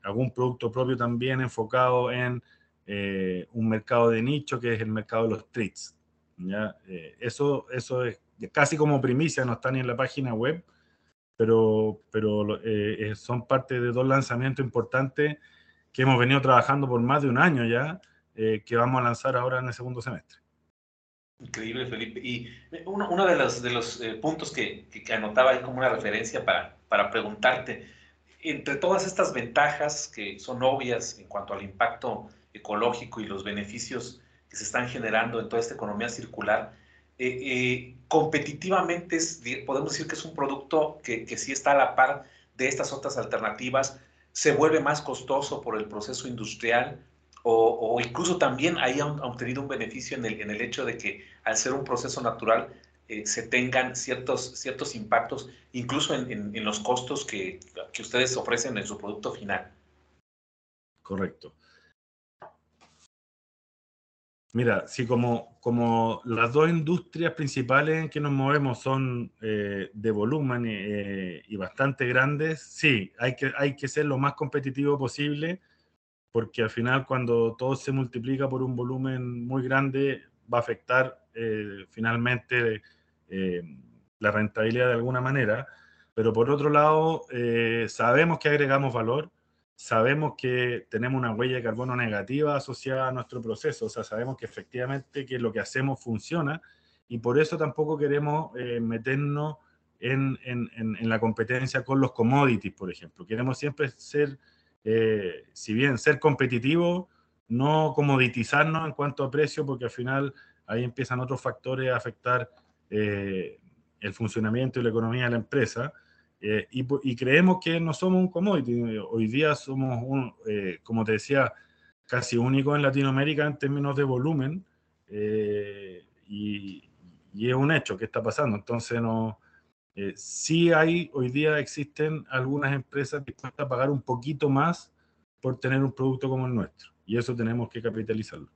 algún producto propio también enfocado en un mercado de nicho que es el mercado de los treats. ¿Ya? Eh, eso, eso es casi como primicia, no está ni en la página web, pero, pero eh, son parte de dos lanzamientos importantes que hemos venido trabajando por más de un año ya, eh, que vamos a lanzar ahora en el segundo semestre.
Increíble, Felipe. Y uno, uno de los, de los puntos que, que, anotaba ahí como una referencia para, para preguntarte, entre todas estas ventajas que son obvias en cuanto al impacto ecológico y los beneficios que se están generando en toda esta economía circular, eh, eh, competitivamente podemos decir que es un producto que, que sí está a la par de estas otras alternativas, se vuelve más costoso por el proceso industrial o, incluso también ahí han, obtenido un beneficio en el, en el, hecho de que al ser un proceso natural eh, se tengan ciertos, ciertos impactos incluso en, en, los costos que, que ustedes ofrecen en su producto final.
Correcto. Mira, si como, como las dos industrias principales en que nos movemos son eh, de volumen eh, y bastante grandes, sí, hay que, hay que ser lo más competitivo posible, porque al final cuando todo se multiplica por un volumen muy grande, va a afectar eh, finalmente la rentabilidad de alguna manera. Pero por otro lado, sabemos que agregamos valor sabemos que tenemos una huella de carbono negativa asociada a nuestro proceso, o sea, sabemos que efectivamente que lo que hacemos funciona y por eso tampoco queremos eh, meternos en, la competencia con los commodities, por ejemplo. Queremos siempre ser eh, si bien ser competitivo, no comoditizarnos en cuanto a precio, porque al final ahí empiezan otros factores a afectar eh, el funcionamiento y la economía de la empresa. Eh, y, creemos que no somos un commodity. Hoy día somos, un, como te decía, casi único en Latinoamérica en términos de volumen. Y, y, es un hecho que está pasando. Entonces, no, eh, sí hay, hoy día existen algunas empresas que a pagar un poquito más por tener un producto como el nuestro. Y eso tenemos que capitalizarlo.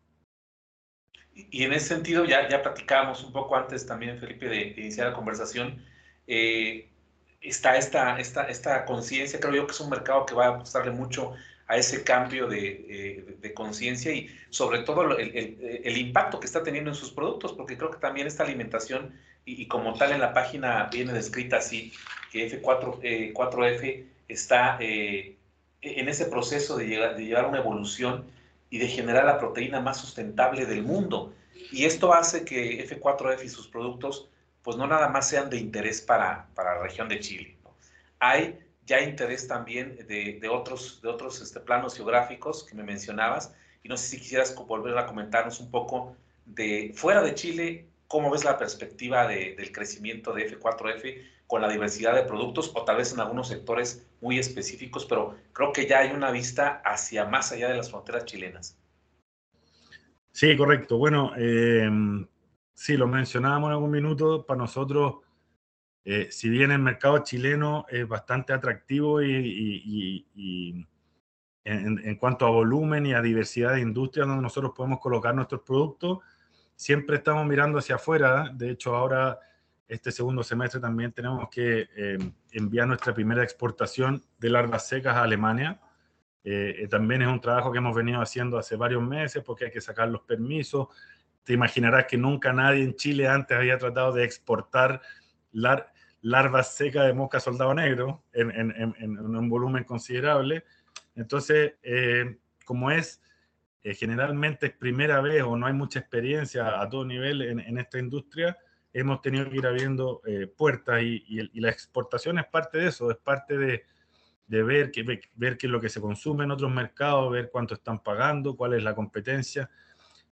Y en ese sentido, ya, ya platicábamos un poco antes también, Felipe, de, iniciar la conversación. Eh, está esta, esta, esta conciencia, creo yo que es un mercado que va a apostarle mucho a ese cambio de, de, conciencia y sobre todo el, el, el, impacto que está teniendo en sus productos, porque creo que también esta alimentación y, como tal en la página viene descrita así, que F4, eh, 4F está eh, en ese proceso de, llegar, de llevar una evolución y de generar la proteína más sustentable del mundo. Y esto hace que F4F y sus productos, pues no nada más sean de interés para, para la región de Chile. Hay ya interés también de, de otros, de otros este, planos geográficos que me mencionabas. Y no sé si quisieras volver a comentarnos un poco de fuera de Chile, ¿Cómo ves la perspectiva del crecimiento de F4F con la diversidad de productos o tal vez en algunos sectores muy específicos, pero creo que ya hay una vista hacia más allá de las fronteras chilenas?
Sí, correcto. Bueno, eh, sí, lo mencionábamos en algún minuto, para nosotros, eh, si bien el mercado chileno es bastante atractivo y, en, en, cuanto a volumen y a diversidad de industrias donde nosotros podemos colocar nuestros productos, siempre estamos mirando hacia afuera. De hecho, ahora, este segundo semestre también tenemos que eh, enviar nuestra primera exportación de larvas secas a Alemania. Eh, eh, también es un trabajo que hemos venido haciendo hace varios meses porque hay que sacar los permisos. Te imaginarás que nunca nadie en Chile antes había tratado de exportar larvas secas de mosca soldado negro en, en un volumen considerable. Entonces, como es eh, generalmente es primera vez o no hay mucha experiencia a todo nivel en, esta industria, hemos tenido que ir abriendo eh, puertas y, la exportación es parte de eso, es parte de, ver, que, ver qué es lo que se consume en otros mercados, ver cuánto están pagando, cuál es la competencia,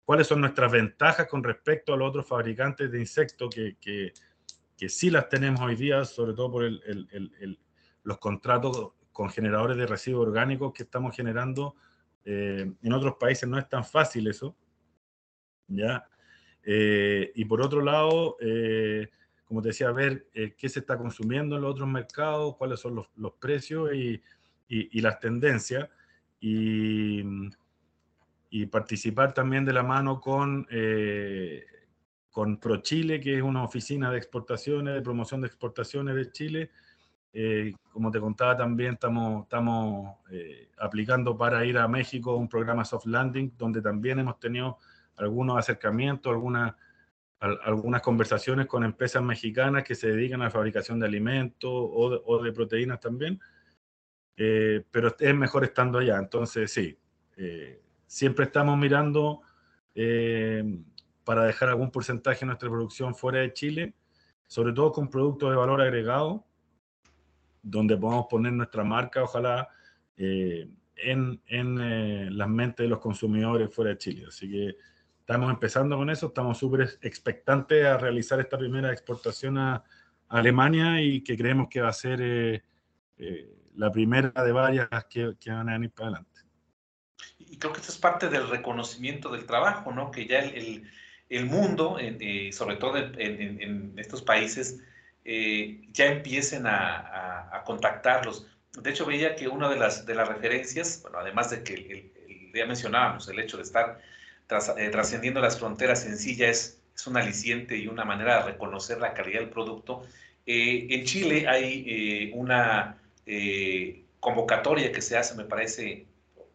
cuáles son nuestras ventajas con respecto a los otros fabricantes de insectos que, que, que sí las tenemos hoy día, sobre todo por los contratos con generadores de residuos orgánicos que estamos generando eh, en otros países no es tan fácil eso. ¿ya? Eh, y por otro lado, eh, como te decía, ver qué se está consumiendo en los otros mercados, cuáles son los, los precios y, y, las tendencias. Y, y, participar también de la mano con, con ProChile, que es una oficina de exportaciones, de promoción de exportaciones de Chile, eh, como te contaba también, estamos, estamos eh, aplicando para ir a México un programa soft landing, donde también hemos tenido algunos acercamientos, algunas, algunas conversaciones con empresas mexicanas que se dedican a la fabricación de alimentos o de, proteínas también. Eh, pero es mejor estando allá. Entonces, sí, siempre estamos mirando para dejar algún porcentaje de nuestra producción fuera de Chile, sobre todo con productos de valor agregado donde podamos poner nuestra marca, ojalá, eh, en, en eh, las mentes de los consumidores fuera de Chile. Así que estamos empezando con eso, estamos súper expectantes a realizar esta primera exportación a, Alemania y que creemos que va a ser eh, la primera de varias que, van a venir para adelante.
Y creo que esto es parte del reconocimiento del trabajo, ¿no? Que ya el, el, mundo, sobre todo en, estos países, eh, ya empiecen a, contactarlos. De hecho, veía que una de las, de las referencias, bueno, además de que ya mencionábamos, el hecho de estar eh, trascendiendo las fronteras en sí ya es, es un aliciente y una manera de reconocer la calidad del producto. Eh, en Chile hay una convocatoria que se hace, me parece,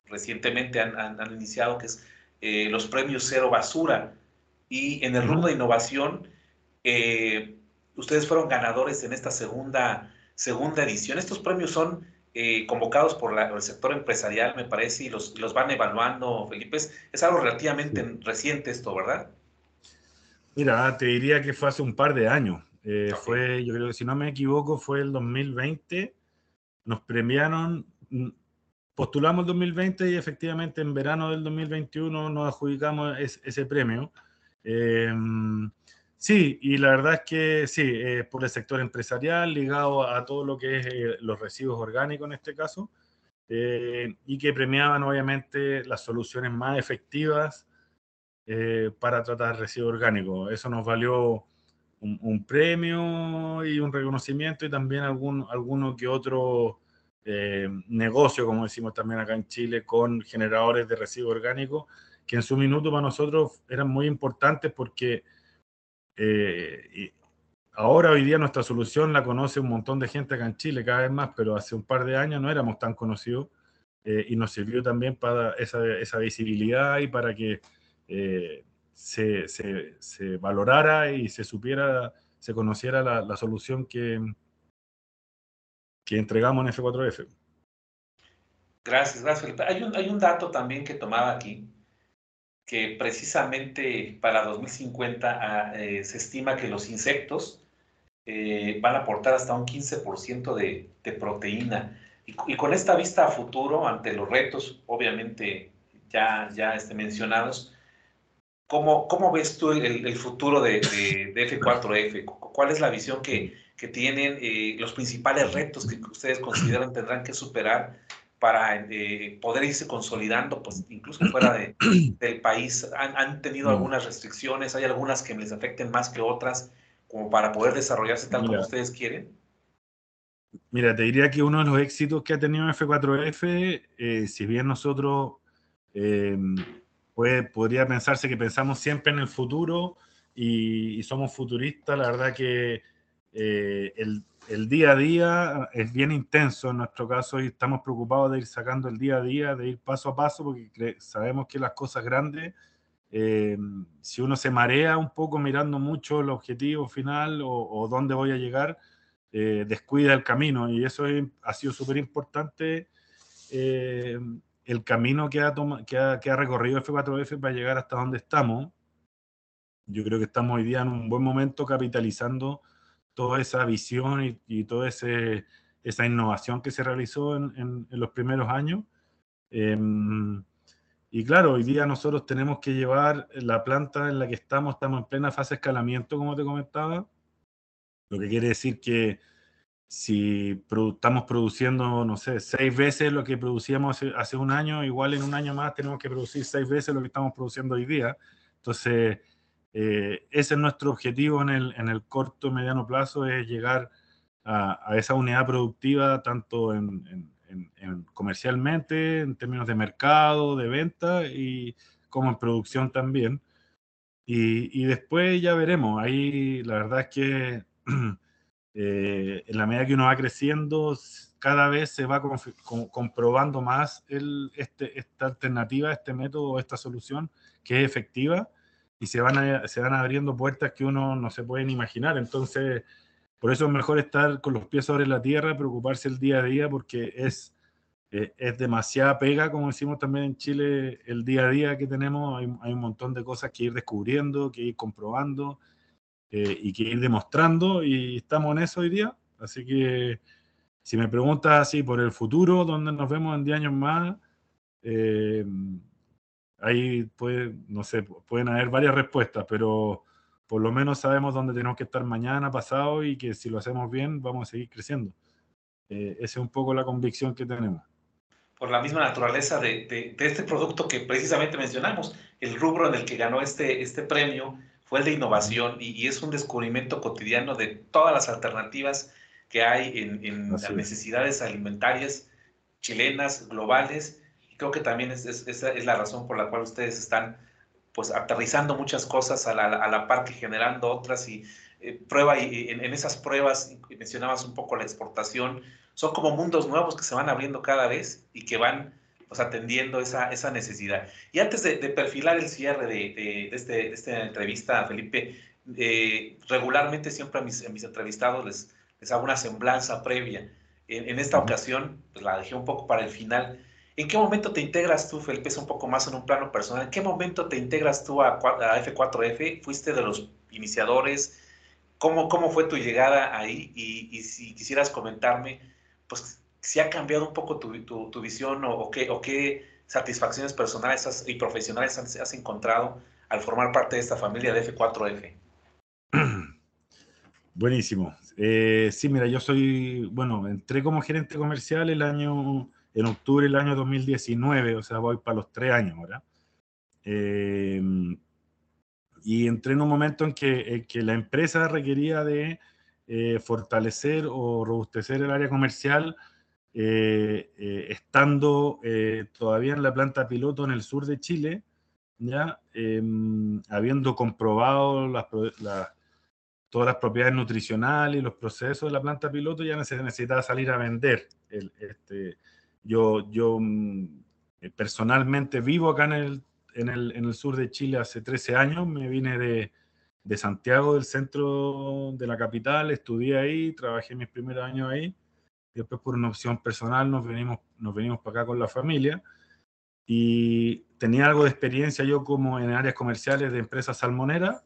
recientemente han, han, iniciado, que es los premios Cero Basura. Y en el rubro de innovación, ustedes fueron ganadores en esta segunda, segunda edición. Estos premios son eh, convocados por, el sector empresarial, me parece, y los, los van evaluando, Felipe. Es, algo relativamente reciente esto, ¿verdad?
Mira, te diría que fue hace un par de años. Eh, fue, yo creo que si no me equivoco, fue el 2020. Nos premiaron, postulamos el 2020 y efectivamente en verano del 2021 nos adjudicamos ese premio. Em, sí, y la verdad es que sí, por el sector empresarial, ligado a todo lo que es eh, los residuos orgánicos en este caso, eh, y que premiaban obviamente las soluciones más efectivas eh, para tratar residuos orgánicos. Eso nos valió un, premio y un reconocimiento y también algún, alguno que otro eh, negocio, como decimos también acá en Chile, con generadores de residuos orgánicos, que en su minuto para nosotros eran muy importantes porque eh, ahora hoy día nuestra solución la conoce un montón de gente acá en Chile, cada vez más, pero hace un par de años no éramos tan conocidos eh, y nos sirvió también para esa, esa visibilidad y para que se, se, valorara y se supiera, se conociera la, la solución que, que entregamos en F4F.
Gracias, gracias Felipe. Hay un, hay un dato también que tomaba aquí, que precisamente para 2050 ah, eh, se estima que los insectos eh, van a aportar hasta un 15% de, de, proteína. Y, y, con esta vista a futuro, ante los retos, obviamente ya, ya este, mencionados, ¿Cómo, ¿Cómo, ves tú el, futuro de, F4F? ¿Cuál es la visión que, que tienen, eh, los principales retos que ustedes consideran tendrán que superar para eh, poder irse consolidando, pues incluso fuera de, del país? ¿Han, ¿Han, tenido mm. algunas restricciones? ¿Hay algunas que les afecten más que otras como para poder desarrollarse tal como ustedes quieren?
Mira, te diría que uno de los éxitos que ha tenido F4F, eh, si bien nosotros podría pensarse que pensamos siempre en el futuro y, somos futuristas. La verdad que eh, el, día a día es bien intenso en nuestro caso y estamos preocupados de ir sacando el día a día, de ir paso a paso, porque sabemos que las cosas grandes, eh, si uno se marea un poco mirando mucho el objetivo final o, dónde voy a llegar, eh, descuida el camino y eso ha sido súper importante el camino que ha, que ha, que ha recorrido F4F para llegar hasta donde estamos, yo creo que estamos hoy día en un buen momento capitalizando toda esa visión y, toda esa innovación que se realizó en, los primeros años. Em, y claro, hoy día nosotros tenemos que llevar la planta en la que estamos, estamos en plena fase de escalamiento, como te comentaba, lo que quiere decir que si estamos produciendo, no sé, seis veces lo que producíamos hace, un año, igual en un año más tenemos que producir seis veces lo que estamos produciendo hoy día. Entonces, eh, ese es nuestro objetivo en el, en el corto y mediano plazo, es llegar a, esa unidad productiva, tanto en, comercialmente, en términos de mercado, de venta, y como en producción también. Y, después ya veremos. Ahí la verdad es que Eh, en la medida que uno va creciendo, cada vez se va comprobando más este, esta alternativa, este método, esta solución que es efectiva y se van, se van abriendo puertas que uno no se puede imaginar. Entonces, por eso es mejor estar con los pies sobre la tierra, preocuparse el día a día, porque es, eh, es demasiada pega, como decimos también en Chile, el día a día que tenemos. Hay, hay un montón de cosas que ir descubriendo, que ir comprobando eh, y que ir demostrando y estamos en eso hoy día. Así que si me preguntas así por el futuro, dónde nos vemos en 10 años más, eh, ahí puede, no sé, pueden haber varias respuestas, pero por lo menos sabemos dónde tenemos que estar mañana, pasado y que si lo hacemos bien vamos a seguir creciendo. Eh, esa es un poco la convicción que tenemos.
Por la misma naturaleza de, de, de, este producto que precisamente mencionamos, el rubro en el que ganó este, este premio fue el de innovación y, es un descubrimiento cotidiano de todas las alternativas que hay en, las necesidades alimentarias chilenas, globales. Creo que también es, esa es la razón por la cual ustedes están pues aterrizando muchas cosas a la, a la par que generando otras y eh, prueba y, en, esas pruebas mencionabas un poco la exportación son como mundos nuevos que se van abriendo cada vez y que van pues, atendiendo esa, esa necesidad. Y antes de, perfilar el cierre de, de, este, esta entrevista, Felipe, eh, regularmente siempre a mis, a mis entrevistados les, les, hago una semblanza previa. En, esta ocasión, pues la dejé un poco para el final. ¿En qué momento te integras tú, Felipe? Un poco más en un plano personal. ¿En qué momento te integras tú a, a F4F? ¿Fuiste de los iniciadores? ¿Cómo, cómo fue tu llegada ahí? Y, y si quisieras comentarme, pues si ha cambiado un poco tu, tu, visión o, qué, o qué satisfacciones personales y profesionales has, encontrado al formar parte de esta familia de F4F.
Buenísimo. Eh, sí, mira, yo soy, bueno, entré como gerente comercial el año, en octubre del año 2019, o sea, voy para los tres años ahora. Eh, y entré en un momento en que, que la empresa requería de eh, fortalecer o robustecer el área comercial, eh, eh, estando todavía en la planta piloto en el sur de Chile, ya em, habiendo comprobado las, todas las propiedades nutricionales y los procesos de la planta piloto, ya se necesitaba salir a vender. El, este, yo, yo mm, personalmente vivo acá en el, en, el, en el sur de Chile hace 13 años, me vine de, de Santiago, del centro de la capital, estudié ahí, trabajé mis primeros años ahí. Después, por una opción personal, nos venimos, nos venimos para acá con la familia. Y tenía algo de experiencia yo como en áreas comerciales de empresas salmoneras.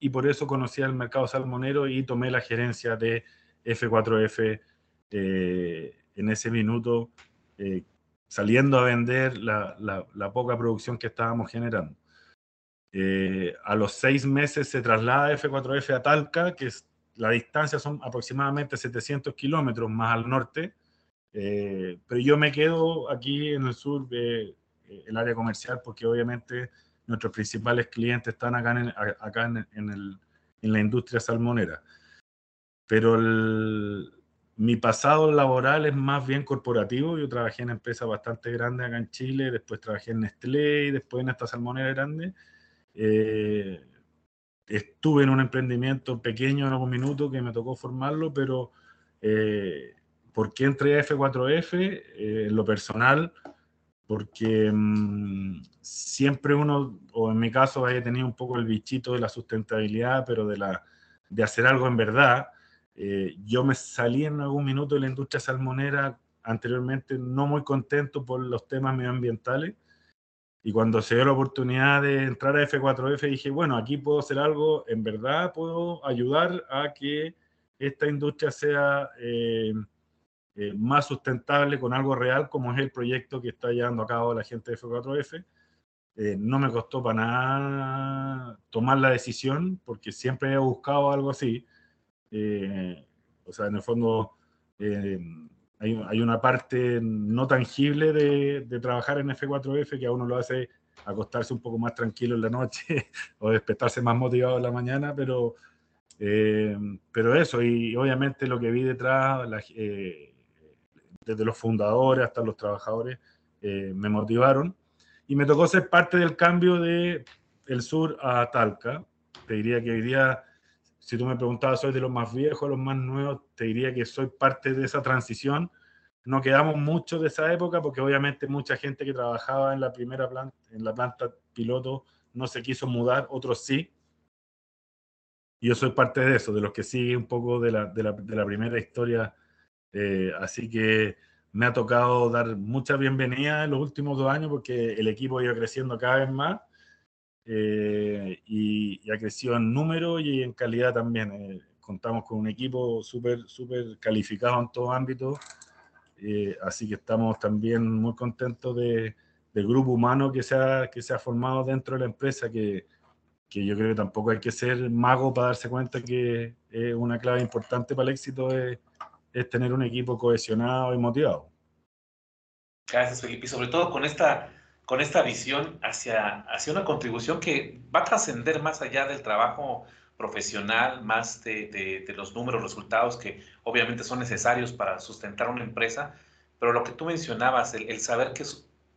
Y por eso conocí el mercado salmonero y tomé la gerencia de F4F eh, en ese minuto, eh, saliendo a vender la, la poca producción que estábamos generando. Eh, a los seis meses se traslada F4F a Talca, que es, la distancia son aproximadamente 700 kilómetros más al norte, eh, pero yo me quedo aquí en el sur, del eh, el área comercial, porque obviamente nuestros principales clientes están acá en, acá en, el, en la industria salmonera. Pero mi pasado laboral es más bien corporativo. Yo trabajé en empresas bastante grandes acá en Chile, después trabajé en Nestlé y después en esta salmonera grande. Eh, estuve en un emprendimiento pequeño en algún minuto que me tocó formarlo, pero eh, ¿por qué entré a F4F? Eh, en lo personal, porque mm, siempre uno, o en mi caso, haya tenido un poco el bichito de la sustentabilidad, pero de, la, de hacer algo en verdad. Yo me salí en algún minuto de la industria salmonera anteriormente no muy contento por los temas medioambientales y cuando se dio la oportunidad de entrar a F4F, dije, bueno, aquí puedo hacer algo, en verdad puedo ayudar a que esta industria sea eh, eh, más sustentable con algo real, como es el proyecto que está llevando a cabo la gente de F4F. Eh, no me costó para nada tomar la decisión, porque siempre he buscado algo así. O sea, en el fondo, hay, una parte no tangible de, trabajar en F4F que a uno lo hace acostarse un poco más tranquilo en la noche o despertarse más motivado en la mañana, pero, eh, pero eso, y obviamente lo que vi detrás, eh, desde los fundadores hasta los trabajadores, eh, me motivaron y me tocó ser parte del cambio de el sur a Talca. Te diría que hoy día si tú me preguntabas, ¿soy de los más viejos, los más nuevos? Te diría que soy parte de esa transición. No quedamos mucho de esa época porque obviamente mucha gente que trabajaba en la primera planta, en la planta piloto, no se quiso mudar, otros sí. Y yo soy parte de eso, de los que sigue un poco de la, de la, de la primera historia. Eh, así que me ha tocado dar mucha bienvenida en los últimos dos años porque el equipo ha ido creciendo cada vez más eh, y, ha crecido en número y en calidad también. Eh, contamos con un equipo súper súper calificado en todo ámbito, eh, así que estamos también muy contentos de, del grupo humano que se, ha, que se ha formado dentro de la empresa, que, que yo creo que tampoco hay que ser mago para darse cuenta que es una clave importante para el éxito es, es tener un equipo cohesionado y motivado.
Gracias, Felipe. Y sobre todo con esta con esta visión hacia, hacia una contribución que va a trascender más allá del trabajo profesional, más de, los números, resultados que obviamente son necesarios para sustentar una empresa, pero lo que tú mencionabas, el, saber que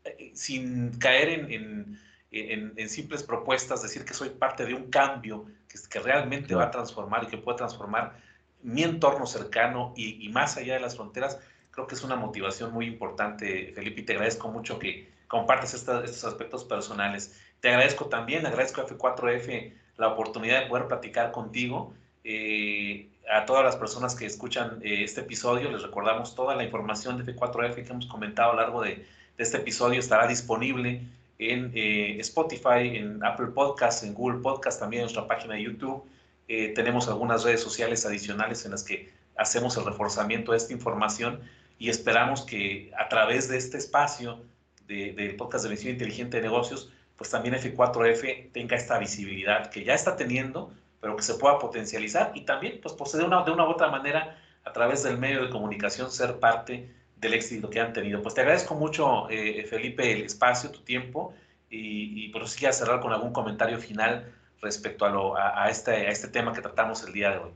eh, sin caer en, en, simples propuestas, decir que soy parte de un cambio que, que realmente va a transformar y que puede transformar mi entorno cercano y, y más allá de las fronteras, creo que es una motivación muy importante, Felipe, y te agradezco mucho que, compartes estos aspectos personales. Te agradezco también, agradezco a F4F la oportunidad de poder platicar contigo. Eh, a todas las personas que escuchan eh, este episodio, les recordamos toda la información de F4F que hemos comentado a lo largo de, este episodio estará disponible en eh, Spotify, en Apple Podcasts, en Google Podcasts, también en nuestra página de YouTube. tenemos algunas redes sociales adicionales en las que hacemos el reforzamiento de esta información y esperamos que a través de este espacio del de podcast de Visión Inteligente de Negocios, pues también F4F tenga esta visibilidad que ya está teniendo, pero que se pueda potencializar y también, pues, pues de una, de una u otra manera, a través del medio de comunicación, ser parte del éxito que han tenido. Pues te agradezco mucho, eh, Felipe, el espacio, tu tiempo, y, y pues sí a cerrar con algún comentario final respecto a, lo, a, este, a este tema que tratamos el día de hoy.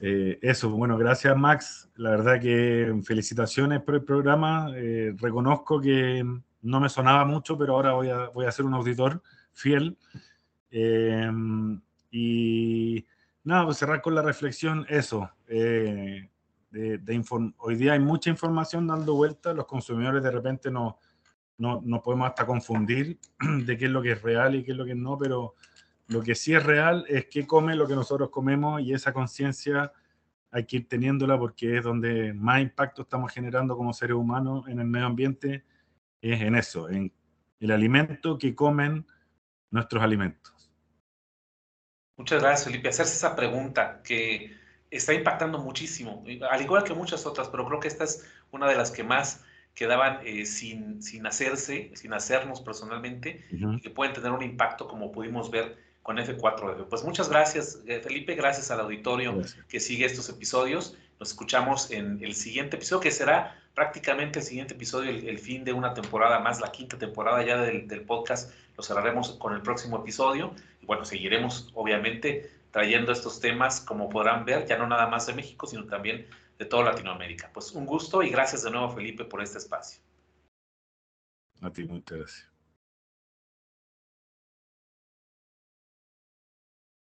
Eh, eso, bueno, gracias Max. La verdad que felicitaciones por el programa. Eh, reconozco que no me sonaba mucho, pero ahora voy a, voy a ser un auditor fiel. Eh, y nada, pues cerrar con la reflexión, eso. de, hoy día hay mucha información dando vuelta, los consumidores de repente no, no, no podemos hasta confundir de qué es lo que es real y qué es lo que no, pero lo que sí es real es qué come lo que nosotros comemos y esa conciencia hay que ir teniéndola porque es donde más impacto estamos generando como seres humanos en el medio ambiente, es en eso, en el alimento que comen nuestros alimentos.
Muchas gracias, Felipe. Hacerse esa pregunta que está impactando muchísimo, al igual que muchas otras, pero creo que esta es una de las que más quedaban eh, sin, sin hacerse, sin hacernos personalmente, y que pueden tener un impacto como pudimos ver con F4F. Pues muchas gracias, eh, Felipe, gracias al auditorio que sigue estos episodios. Nos escuchamos en el siguiente episodio, que será prácticamente el siguiente episodio, el, fin de una temporada más, la quinta temporada ya del, del, podcast. Lo cerraremos con el próximo episodio. Y bueno, seguiremos obviamente trayendo estos temas, como podrán ver, ya no nada más de México, sino también de toda Latinoamérica. Pues un gusto y gracias de nuevo, Felipe, por este espacio.
A ti, muchas gracias.